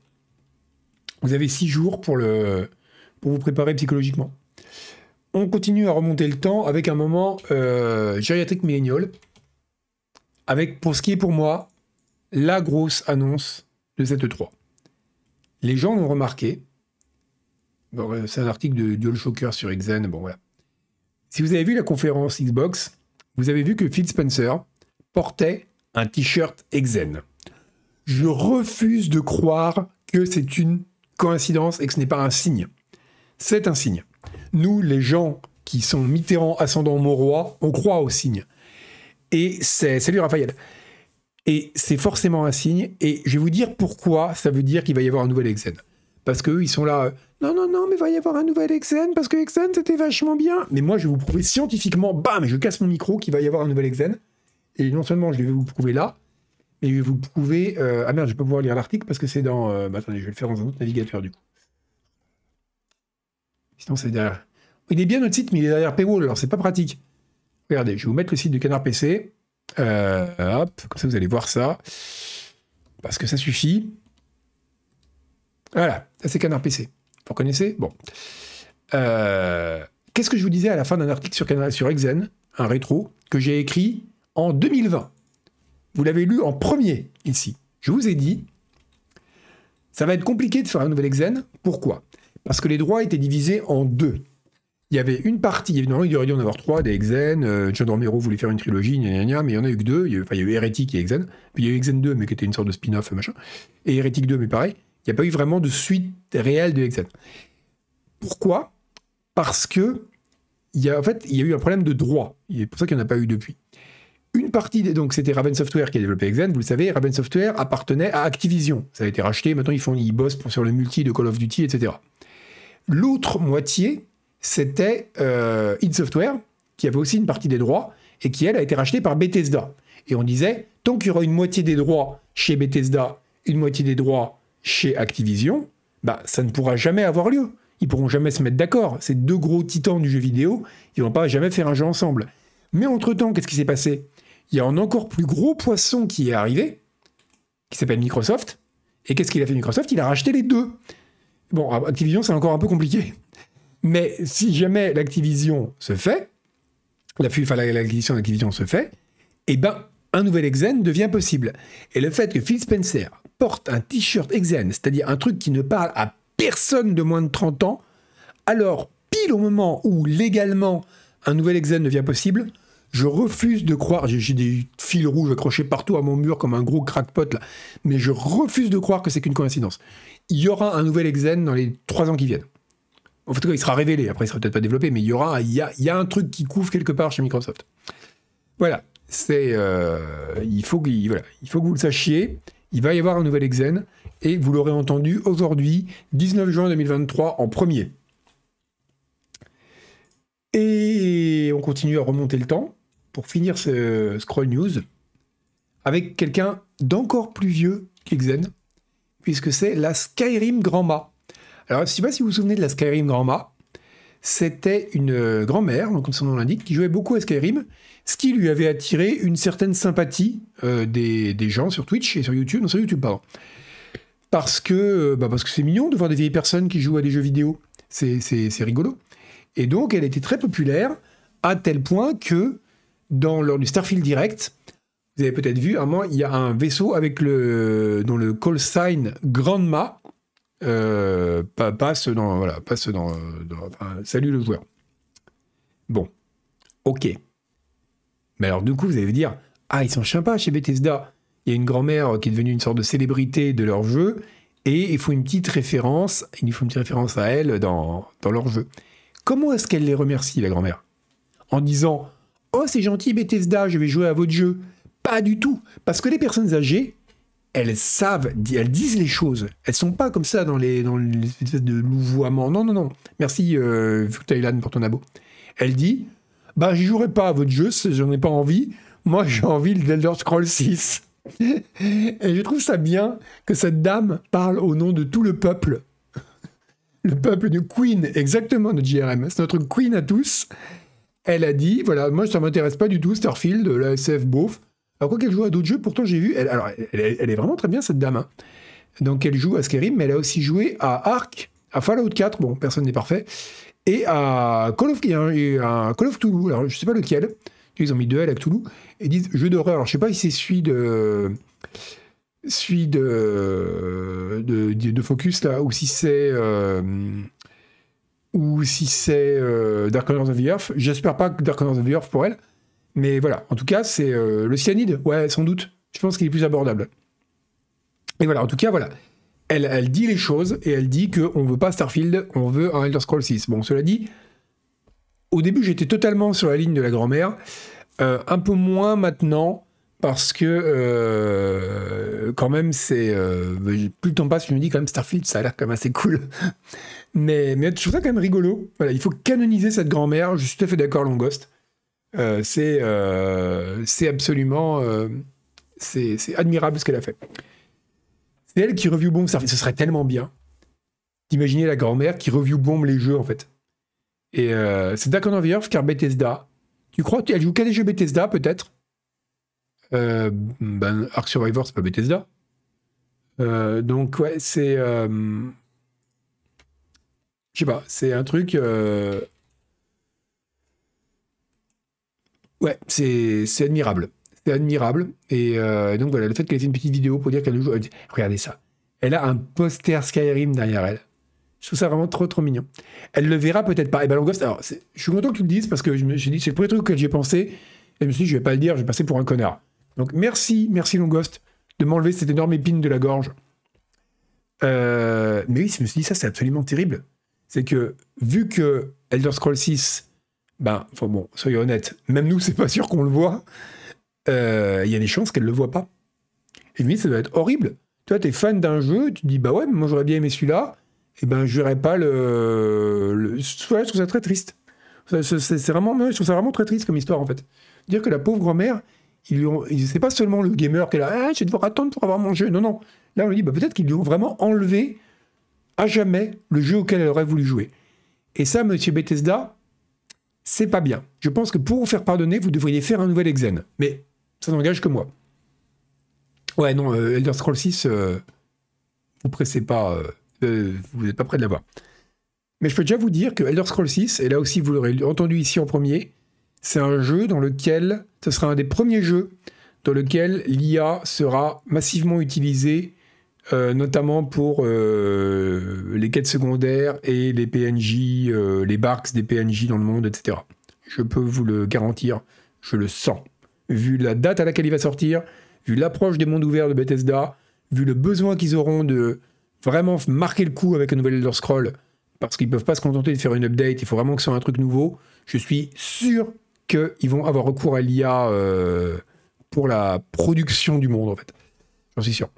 [SPEAKER 1] Vous avez six jours pour, vous préparer psychologiquement. On continue à remonter le temps avec un moment gériatrique millénial avec, pour ce qui est pour moi, la grosse annonce de cette 3. Les gens l'ont remarqué. Euh, c'est un article de DualShocker sur Xen. Bon, voilà. Si vous avez vu la conférence Xbox, vous avez vu que Phil Spencer portait un t-shirt Xen. Je refuse de croire que c'est une coïncidence et que ce n'est pas un signe. C'est un signe. Nous, les gens qui sont Mitterrand, ascendant Mauroy, on croit au signe. Et c'est salut Raphaël. Et c'est forcément un signe. Et je vais vous dire pourquoi ça veut dire qu'il va y avoir un nouvel Exen. Parce qu'eux, ils sont là. Euh, non, non, non, mais va y avoir un nouvel Exen parce que Exen c'était vachement bien. Mais moi, je vais vous prouver scientifiquement, bam, je casse mon micro qu'il va y avoir un nouvel Exen. Et non seulement je vais vous prouver là, mais vous prouver. Euh, ah merde, je vais pas pouvoir lire l'article parce que c'est dans. Euh, bah, attendez, je vais le faire dans un autre navigateur du coup. Sinon, c'est derrière. Il est bien notre site, mais il est derrière Paywall, alors c'est pas pratique. Regardez, je vais vous mettre le site du Canard PC. Euh, hop, comme ça vous allez voir ça. Parce que ça suffit. Voilà, ça c'est Canard PC. Vous connaissez Bon. Euh, qu'est-ce que je vous disais à la fin d'un article sur, sur Exen, un rétro, que j'ai écrit en 2020 Vous l'avez lu en premier ici. Je vous ai dit, ça va être compliqué de faire un nouvel Exen. Pourquoi? Parce que les droits étaient divisés en deux. il y avait une partie, normalement il aurait dû en avoir trois, des Exen, euh, John Romero voulait faire une trilogie, mais il y en a eu que deux, il y a, enfin il y a eu Heretic et Exen, il y a eu Exen 2, mais qui était une sorte de spin-off, machin, et Heretic 2, mais pareil, il n'y a pas eu vraiment de suite réelle de Exen. Pourquoi? Parce que, il y a, en fait, il y a eu un problème de droit, c'est pour ça qu'il n'y en a pas eu depuis. Une partie, des, donc c'était Raven Software qui a développé Exen, vous le savez, Raven Software appartenait à Activision, ça a été racheté, maintenant ils, font, ils bossent pour, sur le multi de Call of Duty, etc. L'autre moitié, c'était euh, id Software, qui avait aussi une partie des droits, et qui, elle, a été rachetée par Bethesda. Et on disait, tant qu'il y aura une moitié des droits chez Bethesda, une moitié des droits chez Activision, bah, ça ne pourra jamais avoir lieu. Ils pourront jamais se mettre d'accord. Ces deux gros titans du jeu vidéo, ils vont pas jamais faire un jeu ensemble. Mais entre-temps, qu'est-ce qui s'est passé? Il y a un encore plus gros poisson qui est arrivé, qui s'appelle Microsoft. Et qu'est-ce qu'il a fait Microsoft? Il a racheté les deux. Bon, Activision, c'est encore un peu compliqué. Mais si jamais l'Activision se fait, l'acquisition d'Activision se fait, eh ben, un nouvel Exen devient possible. Et le fait que Phil Spencer porte un t-shirt Exen, c'est-à-dire un truc qui ne parle à personne de moins de 30 ans, alors pile au moment où légalement un nouvel Exen devient possible, je refuse de croire, j'ai des fils rouges accrochés partout à mon mur comme un gros crackpot mais je refuse de croire que c'est qu'une coïncidence. Il y aura un nouvel Exen dans les trois ans qui viennent. En fait, il sera révélé. Après, il sera peut-être pas développé, mais il y aura, a, un truc qui couvre quelque part chez Microsoft. Voilà. C'est, euh, il faut voilà, il faut que vous le sachiez. Il va y avoir un nouvel Exen et vous l'aurez entendu aujourd'hui, 19 juin 2023, en premier. Et on continue à remonter le temps pour finir ce scroll news avec quelqu'un d'encore plus vieux qu'Exen, puisque c'est la Skyrim Grand-Ma. Alors, je ne sais pas si vous vous souvenez de la Skyrim Grand-Ma. C'était une euh, grand-mère, comme son nom l'indique, qui jouait beaucoup à Skyrim, ce qui lui avait attiré une certaine sympathie euh, des, gens sur Twitch et sur YouTube, non sur YouTube pardon, parce que euh, bah parce que c'est mignon de voir des vieilles personnes qui jouent à des jeux vidéo, c'est rigolo. Et donc elle était très populaire à tel point que dans lors du Starfield Direct, vous avez peut-être vu, à moment, il y a un vaisseau avec le dont le call sign Grandma euh, passe dans. Voilà, passe dans. salut le joueur. Bon. Ok. Mais alors, du coup, vous allez dire Ah, ils sont sympas chez Bethesda. Il y a une grand-mère qui est devenue une sorte de célébrité de leur jeu. Et il faut une petite référence, il faut une petite référence à elle dans, dans leur jeu. Comment est-ce qu'elle les remercie, la grand-mère? En disant Oh, c'est gentil, Bethesda, je vais jouer à votre jeu. Pas du tout. Parce que les personnes âgées, elles savent, elles disent les choses. Elles sont pas comme ça dans les, dans les espèces de louvoiement. Non, non, non. Merci, euh, pour ton abo. Elle dit Bah, j'y jouerai pas à votre jeu, j'en ai pas envie. Moi, j'ai envie d'Elder Scroll 6. Et je trouve ça bien que cette dame parle au nom de tout le peuple. Le peuple de Queen, exactement, de JRM. C'est notre Queen à tous. Elle a dit voilà, moi, ça m'intéresse pas du tout, Starfield, la SF beauf. Alors, quoi qu'elle joue à d'autres jeux, pourtant j'ai vu, elle, alors, elle, est vraiment très bien cette dame. Hein. Donc elle joue à Skyrim, mais elle a aussi joué à Ark, à Fallout 4, bon, personne n'est parfait, et à Call of, à Call of Toulouse, alors je sais pas lequel, ils ont mis deux L à Toulouse, et disent jeu d'horreur, alors je sais pas si c'est celui de celui de, de, Focus là, ou si c'est euh, ou si c'est euh, Dark Corners of the Earth. J'espère pas que Dark Corners of the Earth pour elle, mais voilà, en tout cas, c'est euh, le cyanide, ouais, sans doute. Je pense qu'il est plus abordable. Et voilà, en tout cas, voilà. Elle, elle dit les choses et elle dit qu'on veut pas Starfield, on veut un Elder Scrolls 6. Bon, cela dit, au début, j'étais totalement sur la ligne de la grand-mère. Euh, un peu moins maintenant, parce que quand même, c'est. plus le temps passe, je me dis quand même Starfield, ça a l'air quand même assez cool. Mais, mais je trouve ça quand même rigolo. Voilà, il faut canoniser cette grand-mère. Je suis tout à fait d'accord, Longost. Euh, euh, c'est absolument euh, c'est admirable ce qu'elle a fait. C'est elle qui review bombe. Ce serait tellement bien d'imaginer la grand-mère qui review bombe les jeux en fait. Et c'est Dark of the Earth car Bethesda. Tu crois qu'elle joue qu'à des jeux Bethesda peut-être? Ben, Ark Survivor c'est pas Bethesda. donc ouais c'est sais pas c'est un truc Ouais, c'est admirable. C'est admirable. Et euh, donc voilà, le fait qu'elle ait une petite vidéo pour dire qu'elle joue. Regardez ça. Elle a un poster Skyrim derrière elle. Je trouve ça vraiment trop, trop mignon. Elle le verra peut-être pas. Et ben, Longost, alors, je suis content que tu le dises parce que je me suis dit, c'est le premier truc que j'ai pensé. Et je me suis dit, je vais pas le dire, je vais passer pour un connard. Donc, merci, merci Longost de m'enlever cette énorme épine de la gorge. Euh, mais oui, je me suis dit, ça, c'est absolument terrible. C'est que, vu que Elder Scrolls 6, ben, enfin bon, soyons honnêtes, même nous, c'est pas sûr qu'on le voit. Euh, il y a des chances qu'elle le voit pas. Et lui, ça doit être horrible. Toi, tu es fan d'un jeu, tu te dis, bah ouais, moi j'aurais bien aimé celui-là, et ben je verrais pas le. le... Je trouve ça très triste. C'est vraiment, je trouve ça vraiment très triste comme histoire en fait. Dire que la pauvre grand-mère, c'est pas seulement le gamer qui est là, ah, je vais devoir attendre pour avoir mon jeu. Non, non. Là, on dit, bah, peut-être qu'ils lui ont vraiment enlevé à jamais le jeu auquel elle aurait voulu jouer. Et ça, monsieur Bethesda, c'est pas bien. Je pense que pour vous faire pardonner, vous devriez faire un nouvel exen. Mais ça n'engage que moi. Ouais, non, euh, Elder Scrolls 6, euh, vous pressez pas, euh, vous n'êtes pas prêt de l'avoir. Mais je peux déjà vous dire que Elder Scrolls 6, et là aussi vous l'aurez entendu ici en premier, c'est un jeu dans lequel, ce sera un des premiers jeux dans lequel l'IA sera massivement utilisée, notamment pour les quêtes secondaires et les PNJ, les barks des PNJ dans le monde, etc. Je peux vous le garantir, je le sens. Vu la date à laquelle il va sortir, vu l'approche des mondes ouverts de Bethesda, vu le besoin qu'ils auront de vraiment marquer le coup avec un nouvel Elder Scroll, parce qu'ils ne peuvent pas se contenter de faire une update, il faut vraiment que ce soit un truc nouveau, je suis sûr qu'ils vont avoir recours à l'IA euh, pour la production du monde, en fait. J'en suis sûr.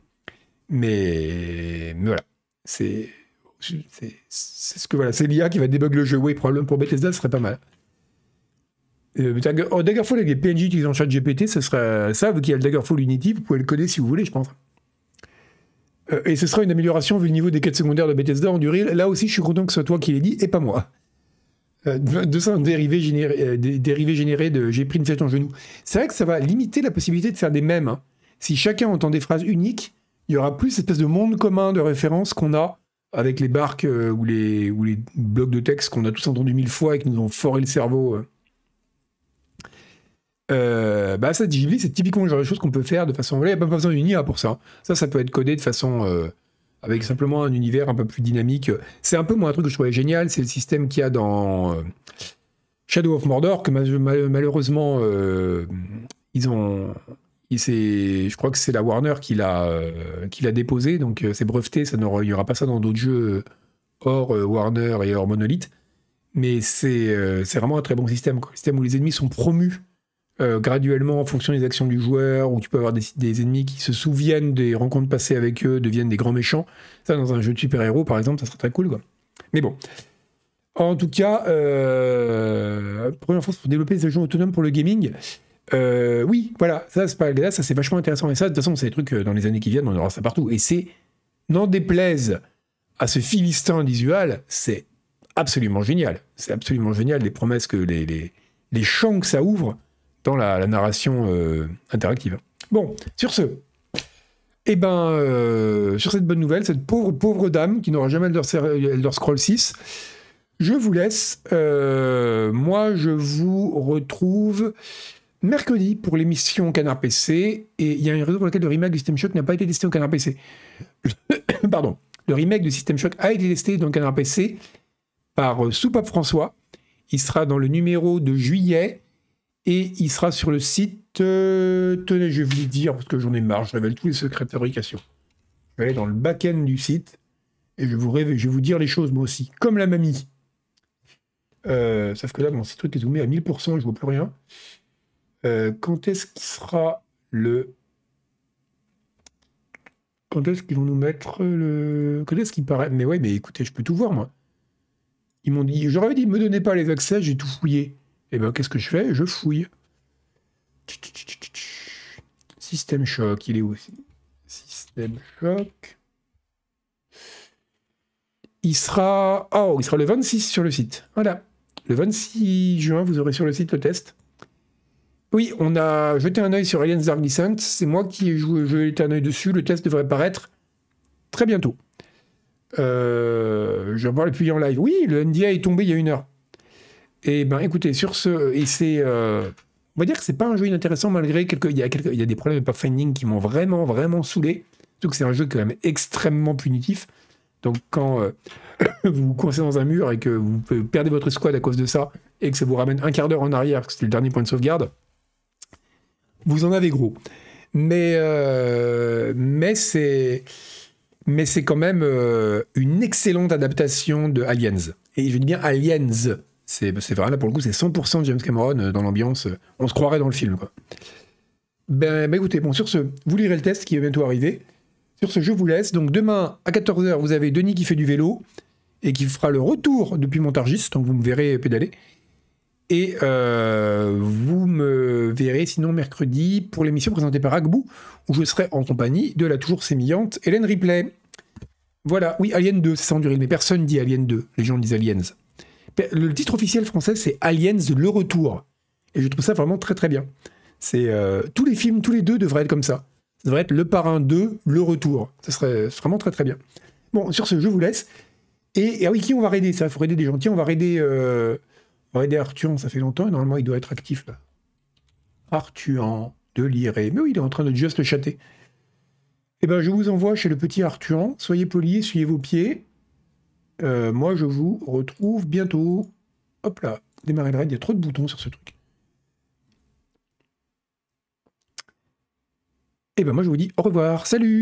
[SPEAKER 1] Mais, voilà. C'est ce que voilà, c'est l'IA qui va débugger le jeu. Oui, probablement pour Bethesda, ce serait pas mal. Euh, oh, Daggerfall avec les PNJ utilisant GPT, ce serait ça, vu qu'il y a le Daggerfall Unity, vous pouvez le coder si vous voulez, je pense. Euh, et ce sera une amélioration vu le niveau des quêtes secondaires de Bethesda en durée. Là aussi, je suis content que ce soit toi qui l'ai dit et pas moi. Euh, de ça, un dérivé généré, euh, dérivé généré de j'ai pris une fête en genou. C'est vrai que ça va limiter la possibilité de faire des mèmes. Hein. Si chacun entend des phrases uniques, il y aura plus cette espèce de monde commun de référence qu'on a avec les barques ou, les, ou les blocs de texte qu'on a tous entendus mille fois et qui nous ont foré le cerveau. Euh, bah ça, Ghibli, c'est typiquement le genre de choses qu'on peut faire de façon. Il n'y a pas besoin d'une IA pour ça. Ça, ça peut être codé de façon. Euh, avec simplement un univers un peu plus dynamique. C'est un peu moi un truc que je trouvais génial, c'est le système qu'il y a dans euh, Shadow of Mordor, que malheureusement, ils ont. Je crois que c'est la Warner qui l'a l'a déposé, donc c'est breveté, il n'y aura pas ça dans d'autres jeux hors Warner et hors Monolith. Mais c'est vraiment un très bon système. Un système où les ennemis sont promus euh, graduellement en fonction des actions du joueur, où tu peux avoir des, ennemis qui se souviennent des rencontres passées avec eux, deviennent des grands méchants. Ça, dans un jeu de super-héros, par exemple, ça serait très cool. Mais bon. En tout cas, euh, première fois pour développer des jeux autonomes pour le gaming. Euh, oui, voilà, ça c'est pas ça c'est vachement intéressant. Et ça, de toute façon, c'est des trucs dans les années qui viennent, on aura ça partout. Et c'est, n'en déplaise à ce philistin visual, c'est absolument génial. C'est absolument génial les promesses que les, les, les champs que ça ouvre dans la, narration euh, interactive. Bon, sur ce, eh ben, euh, sur cette bonne nouvelle, cette pauvre, pauvre dame qui n'aura jamais Elder, Elder Scroll 6, je vous laisse. Euh, moi, je vous retrouve mercredi pour l'émission Canard PC. Et il y a une raison pour laquelle le remake du System Shock n'a pas été testé au Canard PC. Pardon. Le remake du System Shock a été testé dans le Canard PC par Soupape François. Il sera dans le numéro de juillet et il sera sur le site. Euh, tenez, je vais vous le dire parce que j'en ai marre, je révèle tous les secrets de fabrication. Je vais aller dans le back-end du site et je, vous je vais vous dire les choses moi aussi, comme la mamie. Euh, sauf que là, mon site truc est zoomé à 1000%, je vois plus rien. Euh, quand est-ce qu'il sera le. Quand est-ce qu'ils vont nous mettre le. Quand est-ce qu'il paraît Mais ouais, mais écoutez, je peux tout voir, moi. Ils m'ont dit. J'aurais dit, me donnez pas les accès, j'ai tout fouillé. Et eh bien, qu'est-ce que je fais? Je fouille. Système choc, il est où? Système choc. Il sera. Oh, il sera le 26 sur le site. Voilà. Le 26 juin, vous aurez sur le site le test. Oui, on a jeté un œil sur Aliens Dark Descent. C'est moi qui ai jeté un œil dessus. Le test devrait paraître très bientôt. Euh, je vais voir le publier en live. Oui, le NDA est tombé il y a une heure. Et ben écoutez, sur ce, et c'est, euh, on va dire que c'est pas un jeu inintéressant malgré quelques, il y a quelques, il y a des problèmes de pathfinding qui m'ont vraiment, vraiment saoulé. Surtout que c'est un jeu quand même extrêmement punitif. Donc quand euh, vous vous coincez dans un mur et que vous perdez votre squad à cause de ça, et que ça vous ramène un quart d'heure en arrière, parce que c'était le dernier point de sauvegarde, vous en avez gros. Mais, euh, mais c'est quand même euh, une excellente adaptation de Aliens. Et je dis bien Aliens. C'est vrai, là pour le coup, c'est 100% James Cameron euh, dans l'ambiance. On se croirait dans le film. Quoi. Ben, ben, écoutez, bon, sur ce, vous lirez le test qui va bientôt arriver. Sur ce, je vous laisse. Donc demain, à 14h, vous avez Denis qui fait du vélo et qui fera le retour depuis Montargis, donc vous me verrez pédaler. Et euh, vous me verrez sinon mercredi pour l'émission présentée par Agbou, où je serai en compagnie de la toujours sémillante Hélène Ripley. Voilà, oui, Alien 2, c'est sans durée, mais personne dit Alien 2, les gens disent Aliens. Le titre officiel français, c'est Aliens Le Retour. Et je trouve ça vraiment très très bien. C'est euh, tous les films, tous les deux devraient être comme ça. Ça devrait être Le Parrain 2, Le Retour. Ça serait vraiment très très bien. Bon, sur ce, je vous laisse. Et, ah oui, qui on va raider? Ça Il faut raider des gentils. On va raider euh, va aider Arthur, ça fait longtemps, et normalement il doit être actif là. Arthur de l'Iré. Mais oui, il est en train de juste le chatter. Eh ben, je vous envoie chez le petit Arthur. Soyez polis, essuyez vos pieds. Euh, moi, je vous retrouve bientôt. Hop là, démarrer le raid, il y a trop de boutons sur ce truc. Eh ben moi, je vous dis au revoir. Salut